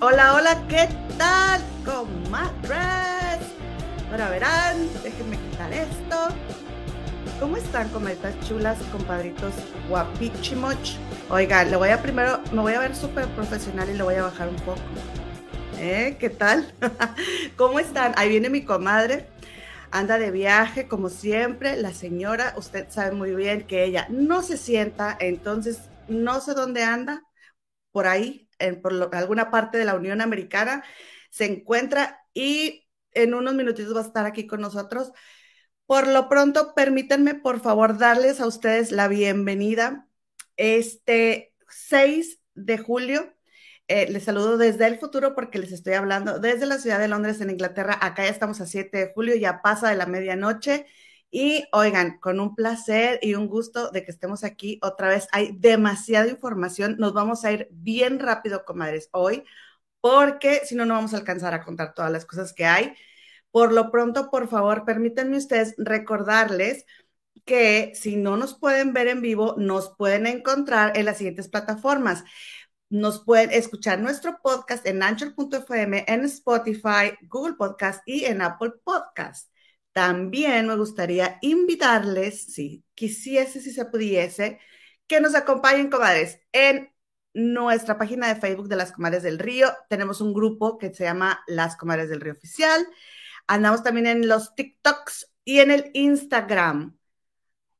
Hola, hola, ¿qué tal, comadres? Ahora verán, déjenme quitar esto. ¿Cómo están, comadritas chulas, compadritos guapichimoch? Oiga, le voy a primero, me voy a ver súper profesional y le voy a bajar un poco. ¿Eh? ¿Qué tal? ¿Cómo están? Ahí viene mi comadre. Anda de viaje, como siempre. La señora, usted sabe muy bien que ella no se sienta, entonces no sé dónde anda. Por ahí, en, por alguna parte de la Unión Americana, se encuentra y en unos minutitos va a estar aquí con nosotros. Por lo pronto, permítanme, por favor, darles a ustedes la bienvenida. Este 6 de julio, eh, les saludo desde el futuro porque les estoy hablando desde la ciudad de Londres, en Inglaterra. Acá ya estamos a 7 de julio, ya pasa de la medianoche. Y oigan, con un placer y un gusto de que estemos aquí otra vez. Hay demasiada información. Nos vamos a ir bien rápido, comadres, hoy, porque si no, no vamos a alcanzar a contar todas las cosas que hay. Por lo pronto, por favor, permítanme ustedes recordarles que si no nos pueden ver en vivo, nos pueden encontrar en las siguientes plataformas. Nos pueden escuchar nuestro podcast en anchor.fm, en Spotify, Google Podcast y en Apple Podcast. También me gustaría invitarles, si quisiese, si se pudiese, que nos acompañen, comadres, en nuestra página de Facebook de las Comadres del Río. Tenemos un grupo que se llama Las Comadres del Río Oficial. Andamos también en los TikToks y en el Instagram.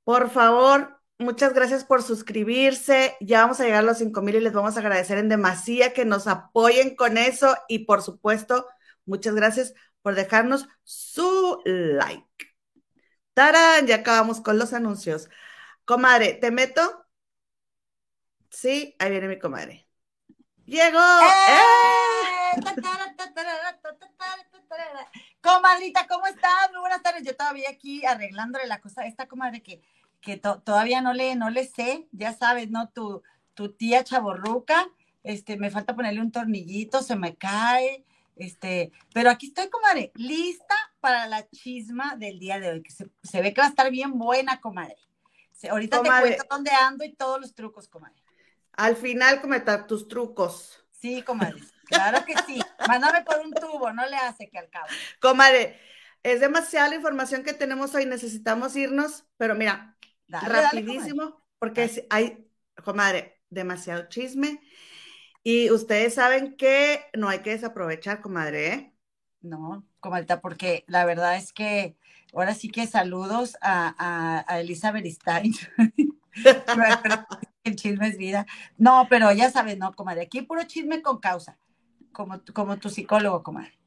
Por favor, muchas gracias por suscribirse. Ya vamos a llegar a los 5 mil y les vamos a agradecer en demasía que nos apoyen con eso. Y por supuesto, muchas gracias por dejarnos su like. ¡Tarán! Ya acabamos con los anuncios. Comadre, ¿te meto? Sí, ahí viene mi comadre. ¡Llegó! ¡Eh! Comadrita, ¿cómo estás? Muy buenas tardes. Yo todavía aquí arreglándole la cosa a esta comadre que, que todavía no le, no le sé, ya sabes, ¿no? Tu, tu tía chaborruca, este, me falta ponerle un tornillito, se me cae, este, pero aquí estoy, comadre, lista para la chisma del día de hoy, que se, ve que va a estar bien buena, comadre. ahorita te cuento dónde ando y todos los trucos, comadre. Al final, comentar tus trucos. Sí, comadre, claro que sí. Mándame por un tubo, no le hace que al cabo. Comadre, es demasiada la información que tenemos hoy, necesitamos irnos, pero mira, rapidísimo, porque hay, comadre, demasiado chisme. Y ustedes saben que no hay que desaprovechar, comadre, ¿eh? No, comadre, porque la verdad es que ahora sí que saludos a, a, Elizabeth Stein. el chisme es vida. No, pero ya sabes, no, comadre, aquí puro chisme con causa, como, como tu psicólogo, comadre.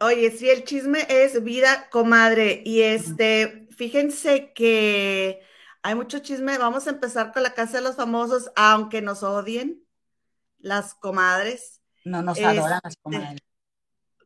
Oye, sí, el chisme es vida, comadre. Y este, fíjense que hay mucho chisme. Vamos a empezar con la casa de los famosos, aunque nos odien las comadres. No nos adoran las este, comadres.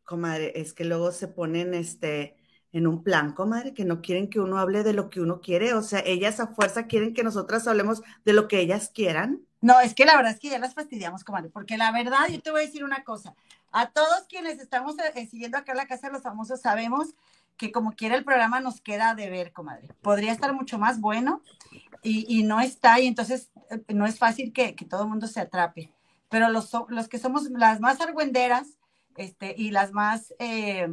Comadre, es que luego se ponen este en un plan, comadre, que no quieren que uno hable de lo que uno quiere. O sea, ellas a fuerza quieren que nosotras hablemos de lo que ellas quieran. No, es que la verdad es que ya las fastidiamos, comadre, porque la verdad, yo te voy a decir una cosa. A todos quienes estamos eh, siguiendo acá la Casa de los Famosos, sabemos que como quiera el programa nos queda de ver, comadre. Podría estar mucho más bueno y, no está, y entonces eh, no es fácil que, todo el mundo se atrape pero los, los que somos las más argüenderas este, y las más, eh,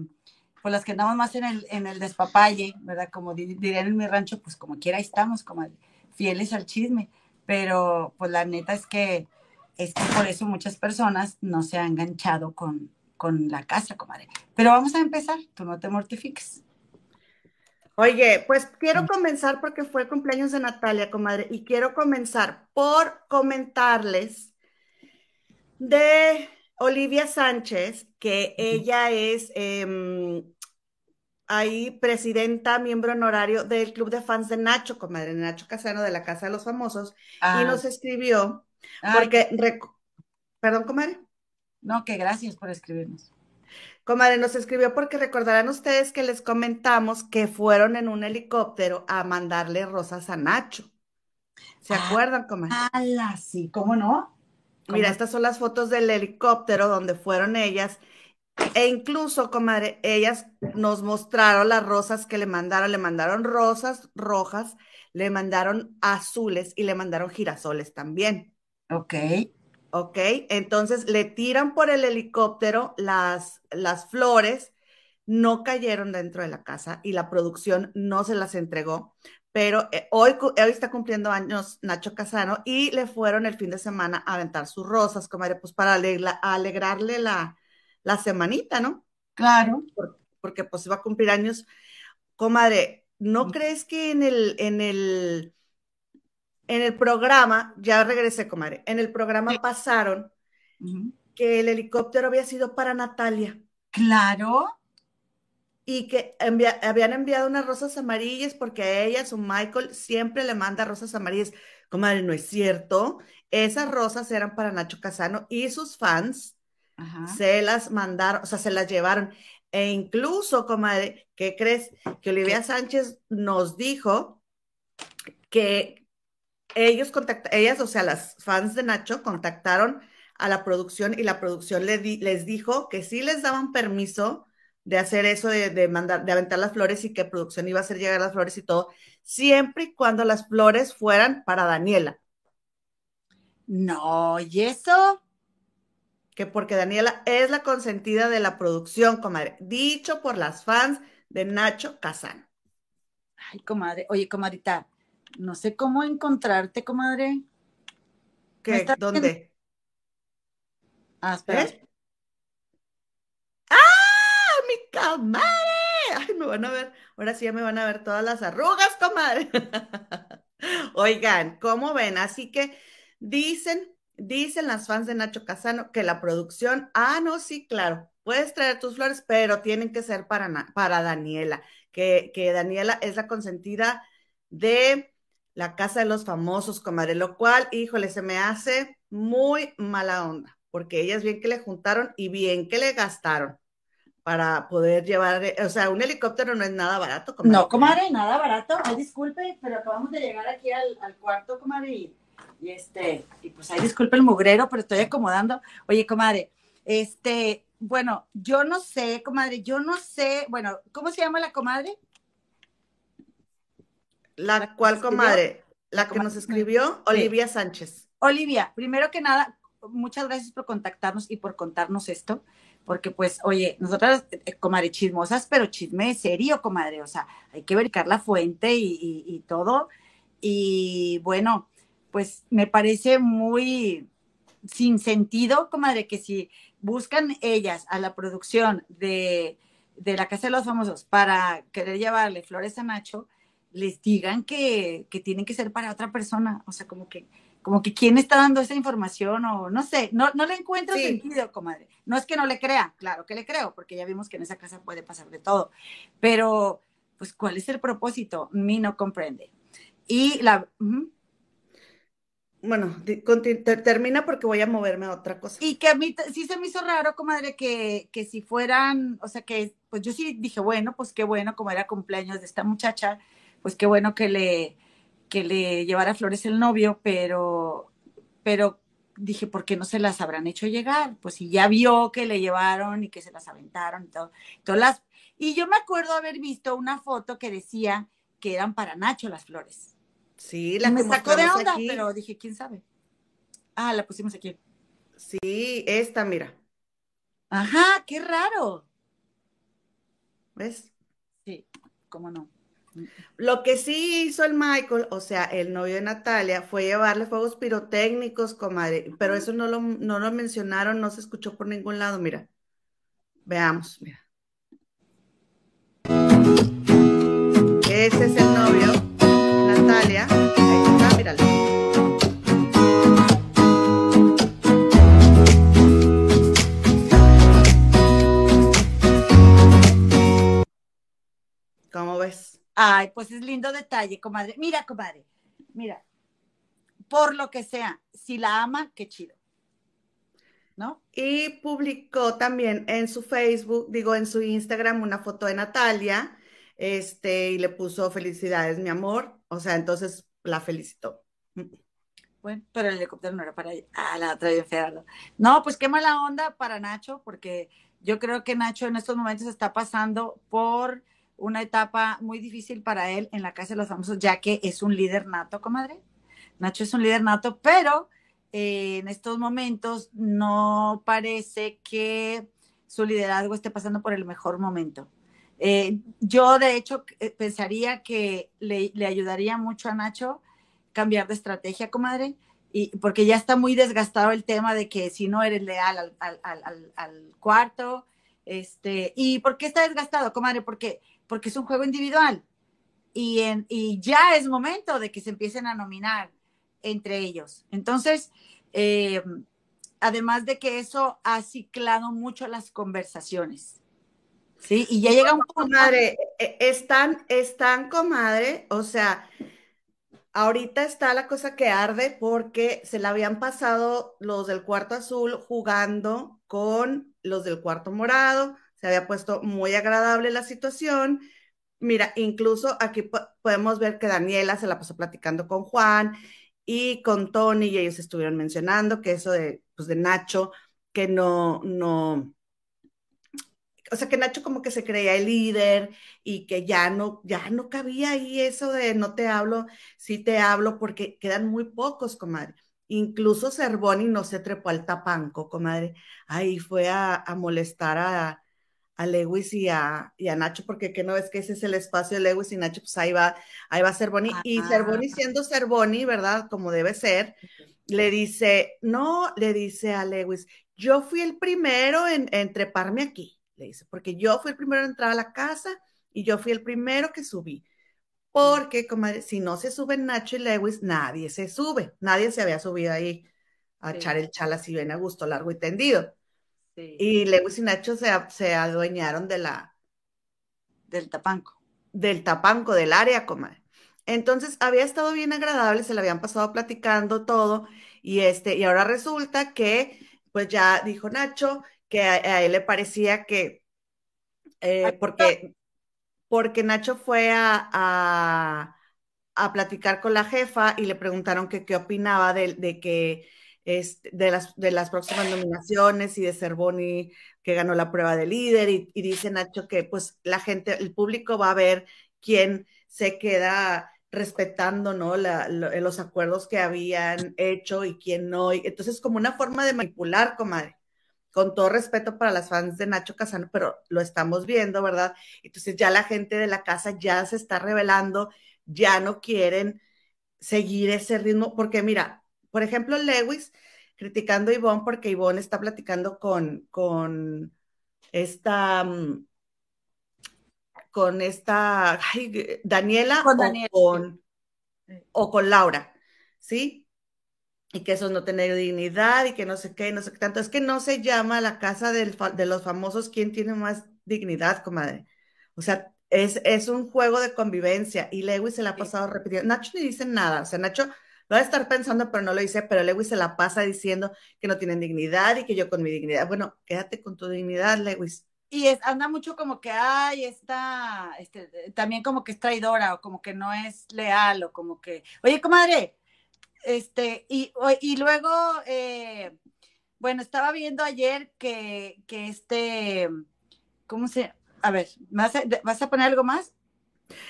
pues las que andamos más en el, en el despapalle, ¿verdad? Como dirían en mi rancho, pues como quiera estamos, como fieles al chisme, pero pues la neta es que es que por eso muchas personas no se han enganchado con, con la casa, comadre. Pero vamos a empezar, tú no te mortifiques. Oye, pues quiero comenzar porque fue el cumpleaños de Natalia, comadre, y quiero comenzar por comentarles de Olivia Sánchez, que ella es em, ahí presidenta, miembro honorario del Club de Fans de Nacho, comadre Nacho Casano de la Casa de los Famosos, y ah. nos escribió, porque, perdón, comadre. No, que gracias por escribirnos. Comadre, nos escribió porque recordarán ustedes que les comentamos que fueron en un helicóptero a mandarle rosas a Nacho. ¿Se Ah, acuerdan, comadre? ¡Hala! Sí, ¿cómo no? Mira, estas son las fotos del helicóptero donde fueron ellas. E incluso, comadre, ellas nos mostraron las rosas que le mandaron. Le mandaron rosas rojas, le mandaron azules y le mandaron girasoles también. Ok. ¿Ok? Entonces le tiran por el helicóptero las, las flores, no cayeron dentro de la casa y la producción no se las entregó. Pero eh, hoy, hoy está cumpliendo años Nacho Casano y le fueron el fin de semana a aventar sus rosas, comadre, pues para alegrarle la, la semanita, ¿no? Claro. Por- porque pues va a cumplir años. Comadre, ¿no crees que en el, en el, en el programa, ya regresé, comadre, en el programa Sí. pasaron que el helicóptero había sido para Natalia Claro. y que envia- habían enviado unas rosas amarillas porque a ella, su Michael, siempre le manda rosas amarillas. Comadre, no es cierto. Esas rosas eran para Nacho Casano y sus fans Ajá. se las mandaron, o sea, se las llevaron. E incluso, comadre, ¿qué crees? Que Olivia Sánchez nos dijo que ellos contactaron, ellas, o sea, las fans de Nacho contactaron a la producción y la producción le di- les dijo que sí les daban permiso de hacer eso, de, de mandar, de aventar las flores y que producción iba a hacer llegar las flores y todo, siempre y cuando las flores fueran para Daniela, No, ¿y eso? Que porque Daniela es la consentida de la producción, comadre, dicho por las fans de Nacho Casano. Ay, comadre. Oye, comadrita, no sé cómo encontrarte, comadre. ¿Me ¿Qué? viendo? ¿Dónde? Ah, espera. ¿Eh? ¡Ah, mi comadre! Ay, me van a ver, ahora sí ya me van a ver todas las arrugas, comadre. Oigan, ¿cómo ven? Así que dicen, dicen las fans de Nacho Casano que la producción, ah, no, sí, claro, puedes traer tus flores, pero tienen que ser para, para Daniela, que, que Daniela es la consentida de la Casa de los Famosos, comadre, lo cual, híjole, se me hace muy mala onda, porque ellas bien que le juntaron y bien que le gastaron para poder llevar, eh, o sea, un helicóptero no es nada barato, comadre. No, comadre, nada barato. Ay, disculpe, pero acabamos de llegar aquí al, al cuarto, comadre, y, y este, y pues ay, disculpe el mugrero, pero estoy acomodando. Oye, comadre, este, bueno, yo no sé, comadre, yo no sé, bueno, ¿cómo se llama la comadre? La ¿La que cual, comadre, la que comadre. nos escribió, Sí. Olivia Sánchez. Olivia, primero que nada, muchas gracias por contactarnos y por contarnos esto, porque pues, oye, nosotras, eh, comadre, chismosas, pero chisme serio, comadre, o sea, hay que verificar la fuente y, y- y todo. Y bueno, pues me parece muy sin sentido, comadre, que si buscan ellas a la producción de, de la Casa de los Famosos para querer llevarle flores a Nacho, les digan que, que tienen que ser para otra persona, o sea, como que como que quién está dando esa información o no sé, no, no le encuentro Sí. sentido, comadre. No es que no le crea, claro que le creo, porque ya vimos que en esa casa puede pasar de todo, pero pues ¿cuál es el propósito? Mi no comprende. Y la... Bueno, termina porque voy a moverme a otra cosa. Y que a mí sí se me hizo raro, comadre, que, que si fueran, o sea, que pues yo sí dije, bueno, pues qué bueno, como era cumpleaños de esta muchacha, pues qué bueno que le, que le llevara flores el novio, pero, pero dije, ¿por qué no se las habrán hecho llegar? Pues si ya vio que le llevaron y que se las aventaron y todo. Todas las, y yo me acuerdo haber visto una foto que decía que eran para Nacho las flores. Sí, la me sacó de onda, aquí. pero dije, ¿quién sabe? Ah, la pusimos aquí. Sí, esta, mira, Ajá, qué raro. ¿ves? Sí, cómo no. Lo que sí hizo el Michael, o sea, el novio de Natalia, fue llevarle fuegos pirotécnicos, comadre, pero eso no lo, no lo mencionaron, no se escuchó por ningún lado, mira. Veamos, mira. Ese es el novio, Ay, pues es lindo detalle, comadre. Mira, comadre, mira, por lo que sea, si la ama, qué chido. ¿No? Y publicó también en su Facebook, digo, en su Instagram, una foto de Natalia, este, y le puso felicidades, mi amor. O sea, entonces la felicitó. Bueno, pero el helicóptero no era para ella. Ah, la otra bien fea. No, pues qué mala onda para Nacho, porque yo creo que Nacho en estos momentos está pasando por una etapa muy difícil para él en la Casa de los Famosos, ya que es un líder nato, comadre. Nacho es un líder nato, pero eh, en estos momentos no parece que su liderazgo esté pasando por el mejor momento. Eh, yo, de hecho, eh, pensaría que le, ayudaría mucho a Nacho cambiar de estrategia, comadre, y, porque ya está muy desgastado el tema de que si no eres leal al, al, al, al cuarto, este, ¿y por qué está desgastado, comadre? Porque, porque es un juego individual y, en, y ya es momento de que se empiecen a nominar entre ellos. Entonces, eh, además de que eso ha ciclado mucho las conversaciones. Sí, y ya llega un. Comadre, e, están, están, comadre, o sea, ahorita está la cosa que arde porque se la habían pasado los del cuarto azul jugando con los del cuarto morado, se había puesto muy agradable la situación. Mira, incluso aquí podemos ver que Daniela se la pasó platicando con Juan y con Tony y ellos estuvieron mencionando que eso de, pues de Nacho, que no, no, o sea, que Nacho como que se creía el líder y que ya no, ya no cabía ahí eso de no te hablo, sí te hablo, porque quedan muy pocos, comadre. Incluso Cervoni no se trepó al tapanco, comadre. Ahí fue a, molestar a, a Lewis y a, y a, Nacho, porque que no es que ese es el espacio de Lewis y Nacho, pues ahí va, ahí va Cervoni. y Cervoni siendo Cervoni, ¿verdad? Como debe ser, le dice, no, le dice a Lewis, yo fui el primero en, en treparme aquí le dice, porque yo fui el primero en entrar a la casa y yo fui el primero que subí. Porque, como si no se suben Nacho y Lewis, nadie se sube. Nadie se había subido ahí a echar el chal así bien a gusto, largo y tendido. Y Lewis y Nacho se, se, adueñaron de la... Del tapanco. Del tapanco, del área, comadre. Entonces había estado bien agradable, se le habían pasado platicando todo y este, y ahora resulta que, pues ya dijo Nacho, que a, él le parecía que, eh, porque, porque Nacho fue a, a, platicar con la jefa y le preguntaron que qué opinaba de, de que este, de, las, de las próximas nominaciones y de Cervoni que ganó la prueba de líder y, dice Nacho que pues la gente, el público va a ver quién se queda respetando ¿no? La, los acuerdos que habían hecho y quién no. Entonces, como una forma de manipular, comadre con todo respeto para las fans de Nacho Casano, pero lo estamos viendo, ¿verdad? Entonces ya la gente de la casa ya se está revelando, ya no quieren seguir ese ritmo, porque mira, por ejemplo, Lewis criticando a Ivonne porque Ivonne está platicando con, con esta, mm, con esta, Daniela, con, o con Laura, ¿sí? y que eso no tener dignidad y que no sé qué, no sé qué tanto. Es que no se llama la casa del, de los famosos quién tiene más dignidad, comadre. O sea, es, es un juego de convivencia y Lewis se la ha pasado repitiendo. Nacho ni dice nada, o sea, Nacho lo va a estar pensando, pero no lo dice, pero Lewis se la pasa diciendo que no tienen dignidad y que yo con mi dignidad. Bueno, quédate con tu dignidad, Lewis. Y es, anda mucho como que, ay, está, este, también como que es traidora o como que no es leal o como que, oye, comadre, este, y, y luego, eh, bueno, estaba viendo ayer que, que este, ¿cómo se? A ver, ¿vas a, ¿vas a poner algo más?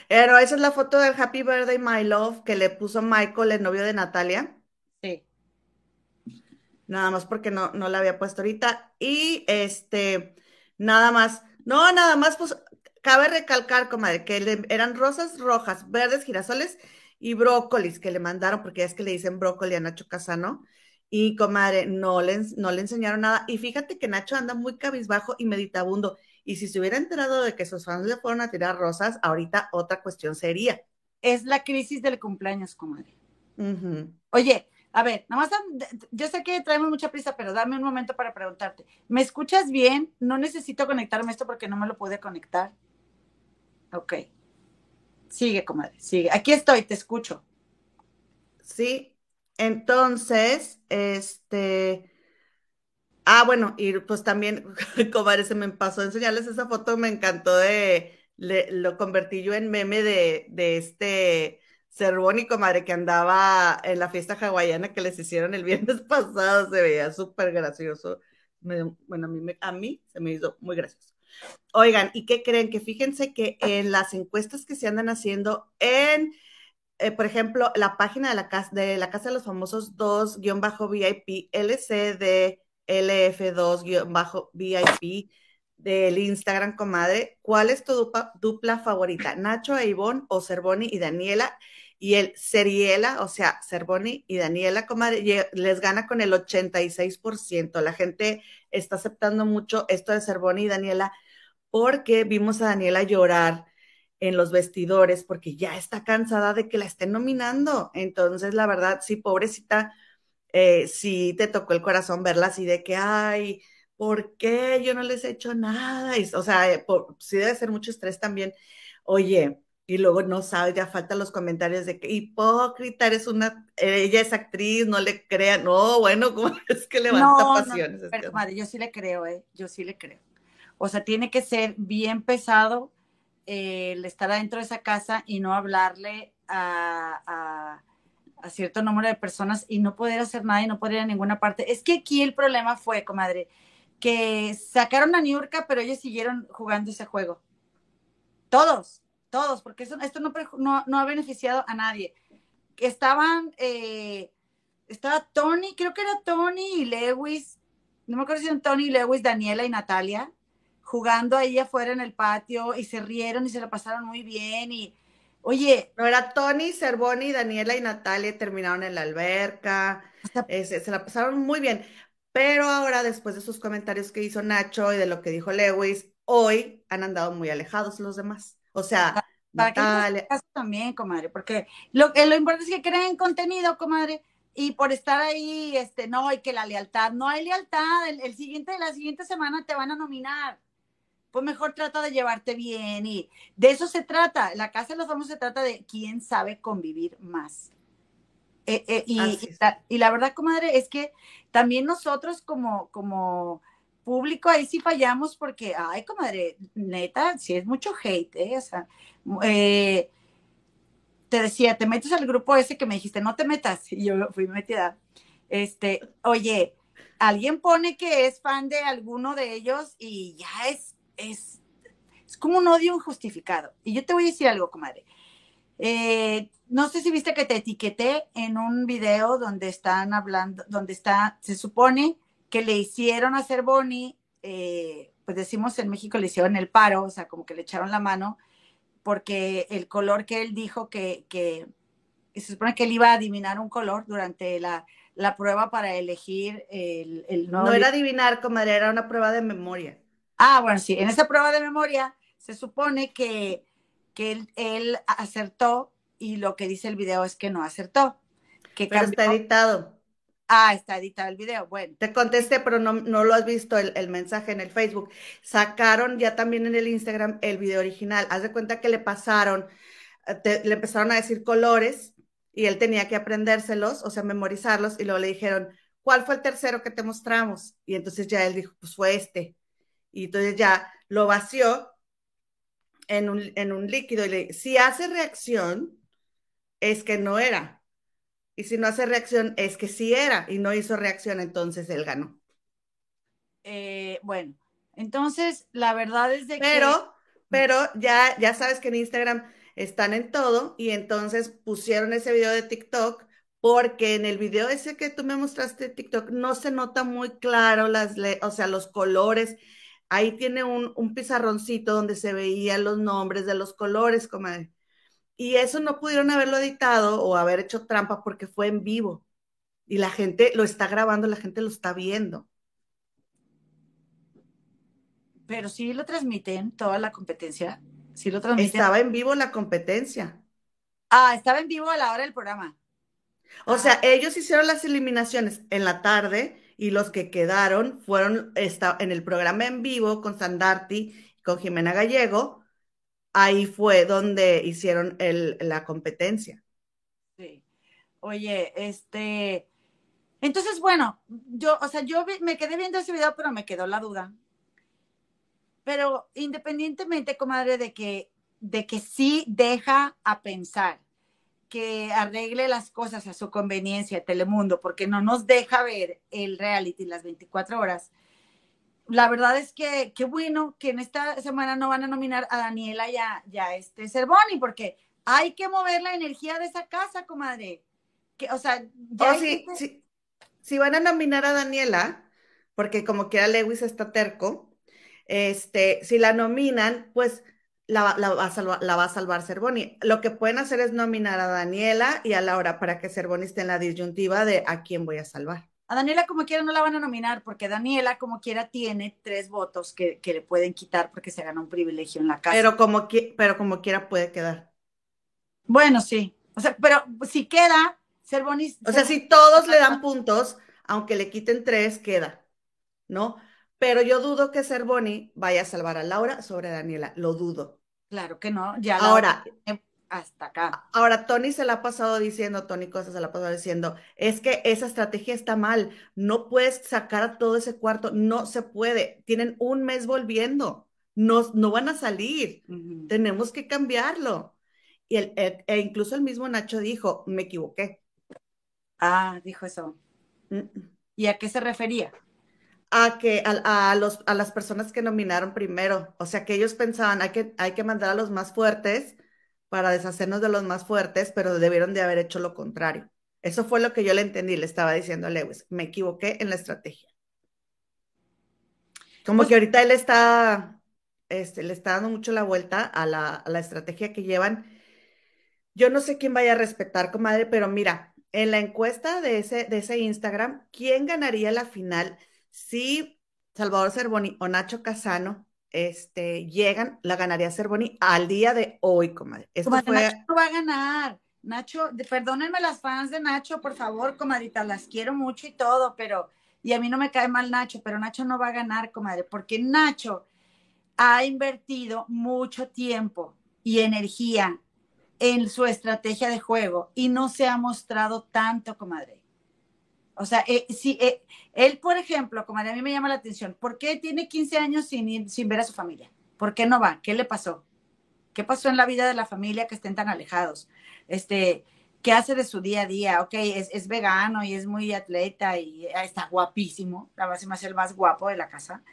Pero esa es la foto del Happy Birthday, My Love, que le puso Michael, el novio de Natalia. Sí. Nada más porque no, no la había puesto ahorita. Y este, nada más, no, nada más, pues cabe recalcar, comadre, que eran rosas rojas, verdes, girasoles y brócolis que le mandaron, porque es que le dicen brócoli a Nacho Casano. Y comadre, no le, no le enseñaron nada. Y fíjate que Nacho anda muy cabizbajo y meditabundo. Y si se hubiera enterado de que sus fans le fueron a tirar rosas, ahorita otra cuestión sería. Es la crisis del cumpleaños, comadre. Oye, a ver, nada más, yo sé que traemos mucha prisa, pero dame un momento para preguntarte. ¿Me escuchas bien? No necesito conectarme esto porque no me lo pude conectar. Ok. Sigue, comadre, sigue. Aquí estoy, te escucho. Sí, entonces, este. Ah, bueno, y pues también, comadre, se me pasó a enseñarles esa foto, me encantó de. lo convertí yo en meme de, de este Cervoni, comadre, que andaba en la fiesta hawaiana que les hicieron el viernes pasado, se veía súper gracioso. bueno, a mí, a mí se me hizo muy gracioso. Oigan, ¿y qué creen? Que fíjense que en las encuestas que se andan haciendo en, eh, por ejemplo, la página de la, casa, de la Casa de los Famosos 2-VIP, LCD LF2-VIP del Instagram, comadre, ¿cuál es tu dupla, favorita? ¿Nacho e Ivonne o Cervoni y Daniela? Y el Seriela, o sea, Cervoni y Daniela, comadre, les gana con el 86%. La gente está aceptando mucho esto de Cervoni y Daniela porque vimos a Daniela llorar en los vestidores porque ya está cansada de que la estén nominando. Entonces, la verdad, sí, pobrecita, eh, sí te tocó el corazón verla así de que, ay, ¿por qué yo no les he hecho nada? o sea, eh, sí debe ser mucho estrés también. Oye, y luego no sabes, ya faltan los comentarios de que hipócrita, eres una, ella es actriz, no le crean, no, bueno, ¿cómo es que levanta pasiones? No, pero, madre, yo sí le creo, ¿eh? Yo sí le creo. O sea, tiene que ser bien pesado eh, el estar adentro de esa casa y no hablarle a, a, cierto número de personas y no poder hacer nada y no poder ir a ninguna parte. Es que aquí el problema fue, comadre, que sacaron a Niurka, pero ellos siguieron jugando ese juego. Todos, todos, porque esto no, no, ha beneficiado a nadie. Estaban, eh, estaba Tony, creo que era Tony y Lewis, no me acuerdo si eran Tony, Lewis, Daniela y Natalia, jugando ahí afuera en el patio y se rieron y se la pasaron muy bien y, oye. No, era Tony, Cervoni, Daniela y Natalia terminaron en la alberca, se la pasaron muy bien. Pero ahora, después de sus comentarios que hizo Nacho y de lo que dijo Lewis, hoy han andado muy alejados los demás. O sea, Natalia... también, comadre, porque lo, lo importante es que creen contenido, comadre, y por estar ahí, este, no, hay que la lealtad, no hay lealtad, el, siguiente, la siguiente semana te van a nominar. Pues mejor trata de llevarte bien y de eso se trata. La casa de los famosos se trata de quién sabe convivir más. Eh, eh, y, y, la, verdad, comadre, es que también nosotros como, como público ahí sí fallamos porque, ay, comadre, neta, sí es mucho hate, ¿eh? O sea, eh, te decía, te metes al grupo ese que me dijiste, no te metas, y yo fui metida. Este, oye, alguien pone que es fan de alguno de ellos y ya es, es, es como un odio injustificado. Y yo te voy a decir algo, comadre. Eh, no sé si viste que te etiqueté en un video donde están hablando, donde está, se supone que le hicieron a Cervoni, eh, pues decimos en México le hicieron el paro, o sea, como que le echaron la mano, porque el color que él dijo que, que se supone que él iba a adivinar un color durante la, la prueba para elegir el, el No era adivinar, comadre, era una prueba de memoria. Ah, bueno, sí, en esa prueba de memoria se supone que que él, acertó y lo que dice el video es que no acertó. Que pero está editado. Ah, está editado el video, bueno. Te contesté, pero no, no lo has visto el, mensaje en el Facebook. Sacaron ya también en el Instagram el video original. Haz de cuenta que le pasaron, eh, le empezaron a decir colores y él tenía que aprendérselos, o sea, memorizarlos, y luego le dijeron, ¿cuál fue el tercero que te mostramos? Y entonces ya él dijo, pues fue este. Y entonces ya lo vació en un, líquido y le, si hace reacción, es que no era. Y si no hace reacción, es que sí era y no hizo reacción, entonces él ganó. Eh, bueno, entonces la verdad es de pero, que... Pero ya, ya sabes que en Instagram están en todo y entonces pusieron ese video de TikTok porque en el video ese que tú me mostraste de TikTok no se nota muy claro las, o sea, los colores ahí tiene un, pizarroncito donde se veían los nombres de los colores, comadre. Y eso no pudieron haberlo editado o haber hecho trampa porque fue en vivo. Y la gente lo está grabando, la gente lo está viendo. Pero sí lo transmiten toda la competencia. Sí lo transmiten. Estaba en vivo la competencia. Ah, estaba en vivo a la hora del programa. O sea, ellos hicieron las eliminaciones en la tarde y los que quedaron fueron en el programa en vivo con Sandarti, con Jimena Gallego, ahí fue donde hicieron la competencia. Sí. Oye, este, entonces, bueno, yo, o sea, yo me quedé viendo ese video, pero me quedó la duda. Pero independientemente, comadre, de que, de que sí deja a pensar que arregle las cosas a su conveniencia, Telemundo, porque no nos deja ver el reality las 24 horas. La verdad es que qué bueno que en esta semana no van a nominar a Daniela y a, y a este Cervoni, porque hay que mover la energía de esa casa, comadre. Que, o sea, ya oh, si van a nominar a Daniela, porque como quiera Lewis está terco, este, si la nominan, pues la, va, a salvar, la va a salvar Cervoni. Lo que pueden hacer es nominar a Daniela y a Laura para que Cervoni esté en la disyuntiva de a quién voy a salvar. A Daniela como quiera no la van a nominar porque Daniela como quiera tiene tres votos que, le pueden quitar porque se gana un privilegio en la casa. Pero como, pero como quiera puede quedar. Bueno, sí. O sea, pero si queda, Cervoni... O sea, si todos le dan puntos, aunque le quiten tres, queda, ¿no? Pero yo dudo que Cervoni vaya a salvar a Laura sobre Daniela, lo dudo. Claro que no, ya ahora hasta acá. Ahora Tony se la ha pasado diciendo, Tony Cosa se la ha pasado diciendo, es que esa estrategia está mal, no puedes sacar a todo ese cuarto, no se puede, tienen un mes volviendo, no, no van a salir, tenemos que cambiarlo. Y el, e incluso el mismo Nacho dijo, me equivoqué. Ah, dijo eso. ¿Y a qué se refería? A que a, los, a las personas que nominaron primero, o sea que ellos pensaban hay que, hay que mandar a los más fuertes para deshacernos de los más fuertes, pero debieron de haber hecho lo contrario. Eso fue lo que yo le entendí, le estaba diciendo a Lewis, me equivoqué en la estrategia. Como pues que ahorita él está, este, le está dando mucho la vuelta a la, a la estrategia que llevan. Yo no sé quién vaya a respetar, comadre, pero mira, en la encuesta de ese, de ese Instagram, ¿quién ganaría la final si Salvador Cervoni o Nacho Casano este, llegan? La ganaría Cervoni al día de hoy, comadre. Esto Nacho no va a ganar. Nacho, perdónenme las fans de Nacho, por favor, comadita, las quiero mucho y todo, pero, y a mí no me cae mal Nacho, pero Nacho no va a ganar, comadre, porque Nacho ha invertido mucho tiempo y energía en su estrategia de juego y no se ha mostrado tanto, comadre. O sea, eh, si, eh, él, por ejemplo, comadre, a mí me llama la atención, ¿por qué tiene 15 años sin, sin ver a su familia? ¿Por qué no va? ¿Qué le pasó? ¿Qué pasó en la vida de la familia que estén tan alejados? Este, ¿Qué hace de su día a día? Ok, es, es vegano y es muy atleta y está guapísimo, la verdad se el más guapo de la casa,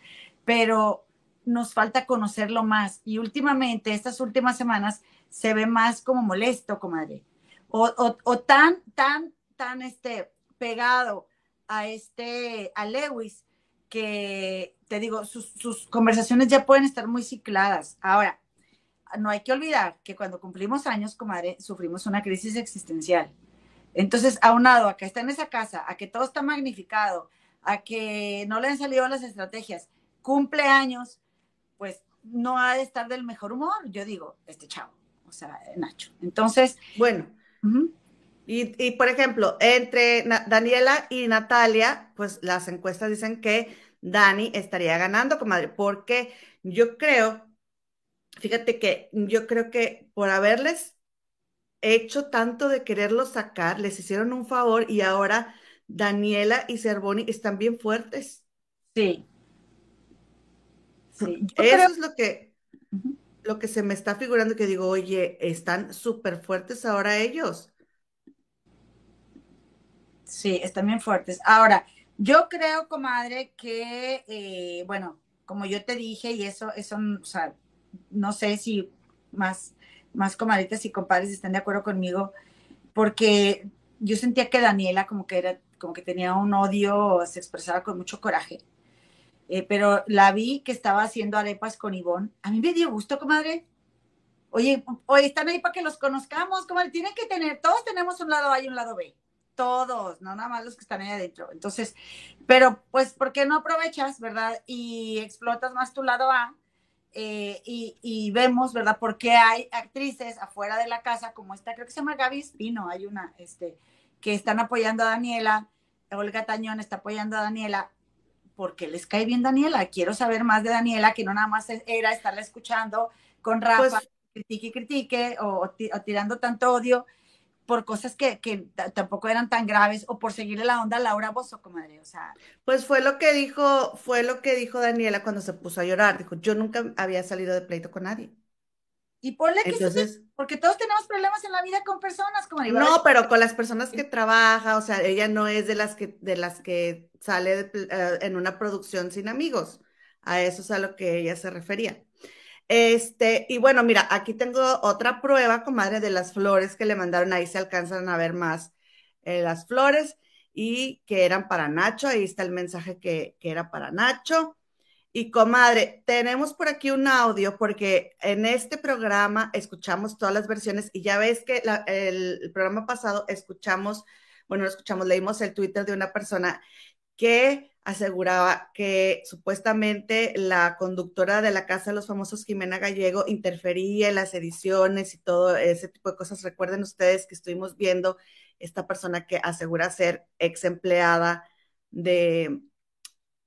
pero nos falta conocerlo más. Y últimamente, estas últimas semanas, se ve más como molesto, comadre. O, o, tan, tan, tan este, pegado a este, a Lewis, que te digo, sus, sus conversaciones ya pueden estar muy cicladas. Ahora, no hay que olvidar que cuando cumplimos años, comadre, sufrimos una crisis existencial. Entonces, aunado a que está en esa casa, a que todo está magnificado, a que no le han salido las estrategias, cumple años, pues no ha de estar del mejor humor, yo digo, este chavo o sea, Nacho. Entonces. Bueno. Y, por ejemplo, entre Daniela y Natalia, pues las encuestas dicen que Dani estaría ganando, comadre, porque yo creo, fíjate que yo creo que por haberles hecho tanto de quererlo sacar, les hicieron un favor y ahora Daniela y Cervoni están bien fuertes. Sí. sí. Eso es lo que lo que se me está figurando que digo, oye, están súper fuertes ahora ellos. Sí, están bien fuertes. Ahora, yo creo, comadre, que, eh, bueno, como yo te dije, y eso, eso, o sea, no sé si más, más comadritas y compadres están de acuerdo conmigo, porque yo sentía que Daniela como que era, como que tenía un odio, se expresaba con mucho coraje. Eh, pero la vi que estaba haciendo arepas con Ivonne. A mí me dio gusto, comadre. Oye, oye, están ahí para que los conozcamos, comadre. Tienen que tener, todos tenemos un lado A y un lado B. Todos, no nada más los que están ahí adentro. Entonces, pero pues, ¿por qué no aprovechas, verdad? Y explotas más tu lado A. Eh, y, vemos, ¿verdad? Porque hay actrices afuera de la casa, como esta, creo que se llama Gaby Espino, hay una, este, que están apoyando a Daniela. Olga Tañón está apoyando a Daniela porque les cae bien Daniela. Quiero saber más de Daniela, que no nada más era estarla escuchando con Rafa, pues critique y critique, o, tirando tanto odio por cosas que, tampoco eran tan graves, o por seguirle la onda a Laura Bozo, comadre. O sea. Pues fue lo que dijo, fue lo que dijo Daniela cuando se puso a llorar. Dijo, yo nunca había salido de pleito con nadie. Y ponle que Entonces, porque todos tenemos problemas en la vida con personas, como no, pero con las personas que trabaja, o sea, ella no es de las que, de las que sale eh, en una producción sin amigos. A eso es a lo que ella se refería. Este, y bueno, mira, aquí tengo otra prueba, comadre, de las flores que le mandaron. Ahí se alcanzan a ver más eh, las flores y que eran para Nacho. Ahí está el mensaje que, que era para Nacho. Y comadre, tenemos por aquí un audio porque en este programa escuchamos todas las versiones y ya ves que el, el, programa pasado escuchamos, bueno, escuchamos, leímos el Twitter de una persona que aseguraba que supuestamente la conductora de la Casa de los Famosos, Jimena Gallego, interfería en las ediciones y todo ese tipo de cosas. Recuerden ustedes que estuvimos viendo esta persona que asegura ser ex empleada de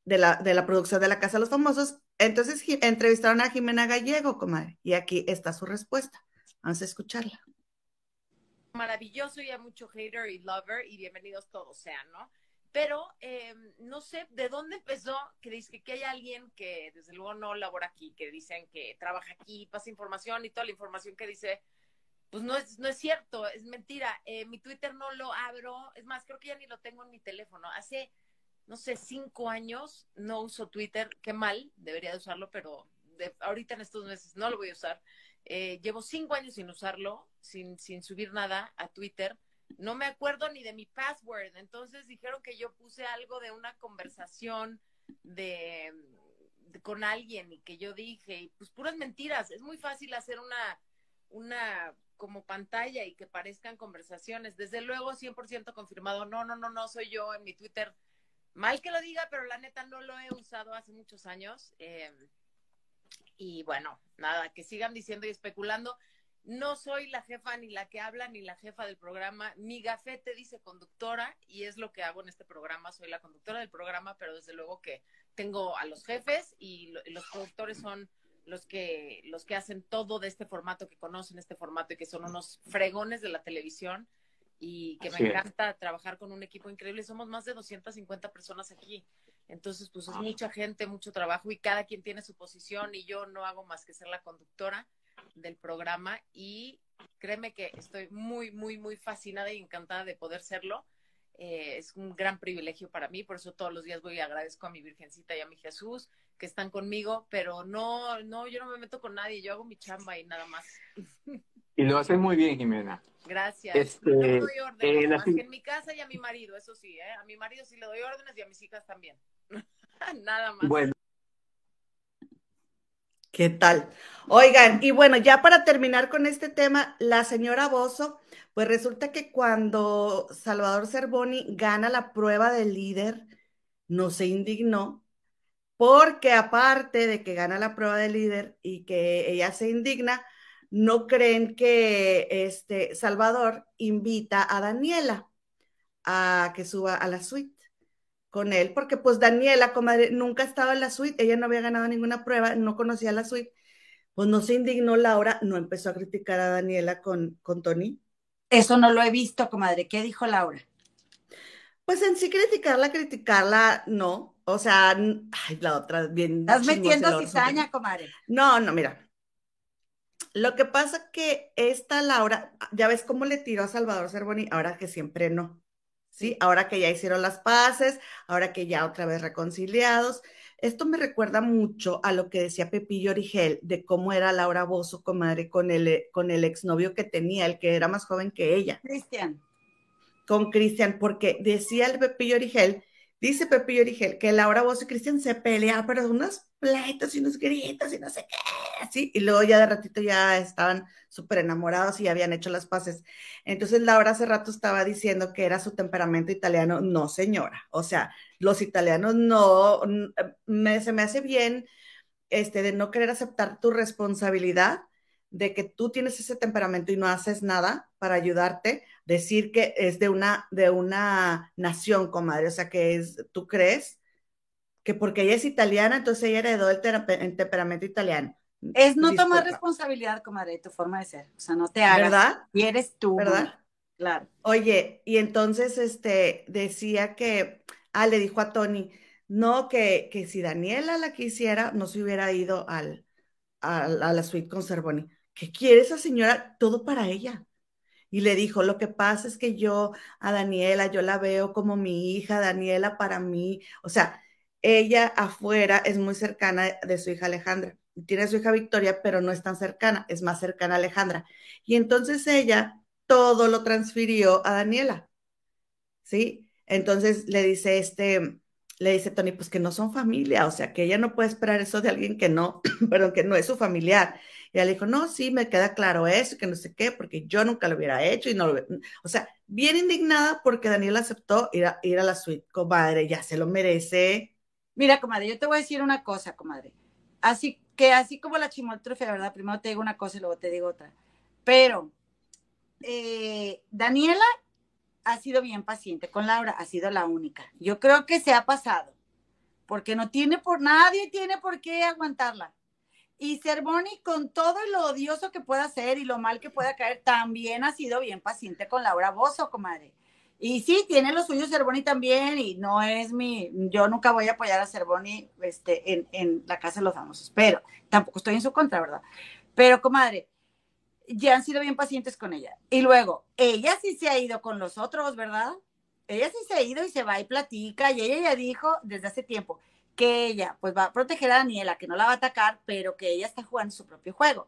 de la, de la producción de la Casa de los Famosos. Entonces entrevistaron a Jimena Gallego, comadre, y aquí está su respuesta. Vamos a escucharla. Maravilloso y a mucho hater y lover y bienvenidos todos sean, ¿no? Pero eh, no sé de dónde empezó que dice que hay alguien que desde luego no labora aquí, que dicen que trabaja aquí, pasa información y toda la información que dice, pues no es, no es cierto, es mentira. Eh, mi Twitter no lo abro, es más, creo que ya ni lo tengo en mi teléfono. Hace no sé, cinco años no uso Twitter. Qué mal, debería de usarlo, pero de, ahorita en estos meses no lo voy a usar. Eh, llevo cinco años sin usarlo, sin, sin subir nada a Twitter. No me acuerdo ni de mi password. Entonces dijeron que yo puse algo de una conversación de, con alguien y que yo dije, y pues puras mentiras. Es muy fácil hacer una, una como pantalla y que parezcan conversaciones. Desde luego, 100% confirmado. No, no, no, no soy yo en mi Twitter mal que lo diga, pero la neta no lo he usado hace muchos años. Eh, y bueno, nada, que sigan diciendo y especulando. No soy la jefa ni la que habla ni la jefa del programa. Mi gafete dice conductora y es lo que hago en este programa. Soy la conductora del programa, pero desde luego que tengo a los jefes y lo, los productores son los que los que hacen todo de este formato, que conocen este formato y que son unos fregones de la televisión y que Así me encanta es. trabajar con un equipo increíble. Somos más de 250 personas aquí. Entonces, pues es ah. mucha gente, mucho trabajo y cada quien tiene su posición y yo no hago más que ser la conductora del programa y créeme que estoy muy, muy, muy fascinada y encantada de poder serlo. Eh, es un gran privilegio para mí, por eso todos los días voy y agradezco a mi Virgencita y a mi Jesús que están conmigo, pero no, no, yo no me meto con nadie, yo hago mi chamba y nada más. Y lo haces muy bien, Jimena. Gracias. Este, yo doy órdenes, eh, más que en mi casa y a mi marido, eso sí, ¿eh? A mi marido sí le doy órdenes y a mis hijas también. Nada más. Bueno. ¿Qué tal? Oigan, y bueno, ya para terminar con este tema, la señora Bozo, pues resulta que cuando Salvador Cervoni gana la prueba de líder, no se indignó, porque aparte de que gana la prueba de líder y que ella se indigna, no creen que este Salvador invita a Daniela a que suba a la suite con él, porque pues Daniela, comadre, nunca estaba en la suite, ella no había ganado ninguna prueba, no conocía la suite, pues no se indignó Laura, no empezó a criticar a Daniela con, con Tony. Eso no lo he visto, comadre. ¿Qué dijo Laura? Pues en sí criticarla, criticarla, no. O sea, ay, la otra bien. Estás metiendo cizaña, comadre. No, no, mira. Lo que pasa que esta Laura, ya ves cómo le tiró a Salvador Cervoni, ahora que siempre no. ¿Sí? Ahora que ya hicieron las paces, ahora que ya otra vez reconciliados. Esto me recuerda mucho a lo que decía Pepillo Origel de cómo era Laura Bozo, comadre, con el, con el exnovio que tenía, el que era más joven que ella. Cristian. Con Cristian, porque decía el Pepillo Origel Dice Pepe Origel que Laura Bozo y Cristian se peleaban, pero unos pleitos y unos gritos y no sé qué, así. Y luego ya de ratito ya estaban súper enamorados y habían hecho las paces. Entonces Laura hace rato estaba diciendo que era su temperamento italiano. No, señora. O sea, los italianos no, me, se me hace bien este, de no querer aceptar tu responsabilidad de que tú tienes ese temperamento y no haces nada para ayudarte, decir que es de una, de una nación, comadre, o sea, que es, tú crees que porque ella es italiana, entonces ella heredó el, el temperamento italiano. Es no tomar responsabilidad, comadre, de tu forma de ser, o sea, no te hagas. ¿Verdad? Y eres tú. ¿Verdad? Claro. Oye, y entonces, este, decía que, ah, le dijo a Tony, no, que, que si Daniela la quisiera, no se hubiera ido al, a, a la suite con Cervoni ¿qué quiere esa señora? Todo para ella. Y le dijo, lo que pasa es que yo a Daniela, yo la veo como mi hija, Daniela para mí. O sea, ella afuera es muy cercana de su hija Alejandra. Tiene a su hija Victoria, pero no es tan cercana, es más cercana a Alejandra. Y entonces ella todo lo transfirió a Daniela. ¿Sí? Entonces le dice este, le dice Tony, pues que no son familia, o sea, que ella no puede esperar eso de alguien que no, perdón, que no es su familiar. Y ella le dijo, no, sí, me queda claro eso, que no sé qué, porque yo nunca lo hubiera hecho y no lo O sea, bien indignada porque Daniela aceptó ir a, ir a la suite, comadre, ya se lo merece. Mira, comadre, yo te voy a decir una cosa, comadre. Así que así como la chimoltrufia, ¿verdad? Primero te digo una cosa y luego te digo otra. Pero eh, Daniela ha sido bien paciente con Laura, ha sido la única. Yo creo que se ha pasado, porque no tiene por nadie, tiene por qué aguantarla. Y Cervoni, con todo lo odioso que pueda ser y lo mal que pueda caer, también ha sido bien paciente con Laura Bozo, comadre. Y sí, tiene lo suyo Cervoni también, y no es mi, yo nunca voy a apoyar a Cervoni este, en, en la Casa de los Famosos, pero tampoco estoy en su contra, ¿verdad? Pero, comadre, ya han sido bien pacientes con ella. Y luego, ella sí se ha ido con los otros, ¿verdad? Ella sí se ha ido y se va y platica, y ella ya dijo desde hace tiempo que ella pues va a proteger a Daniela, que no la va a atacar, pero que ella está jugando su propio juego.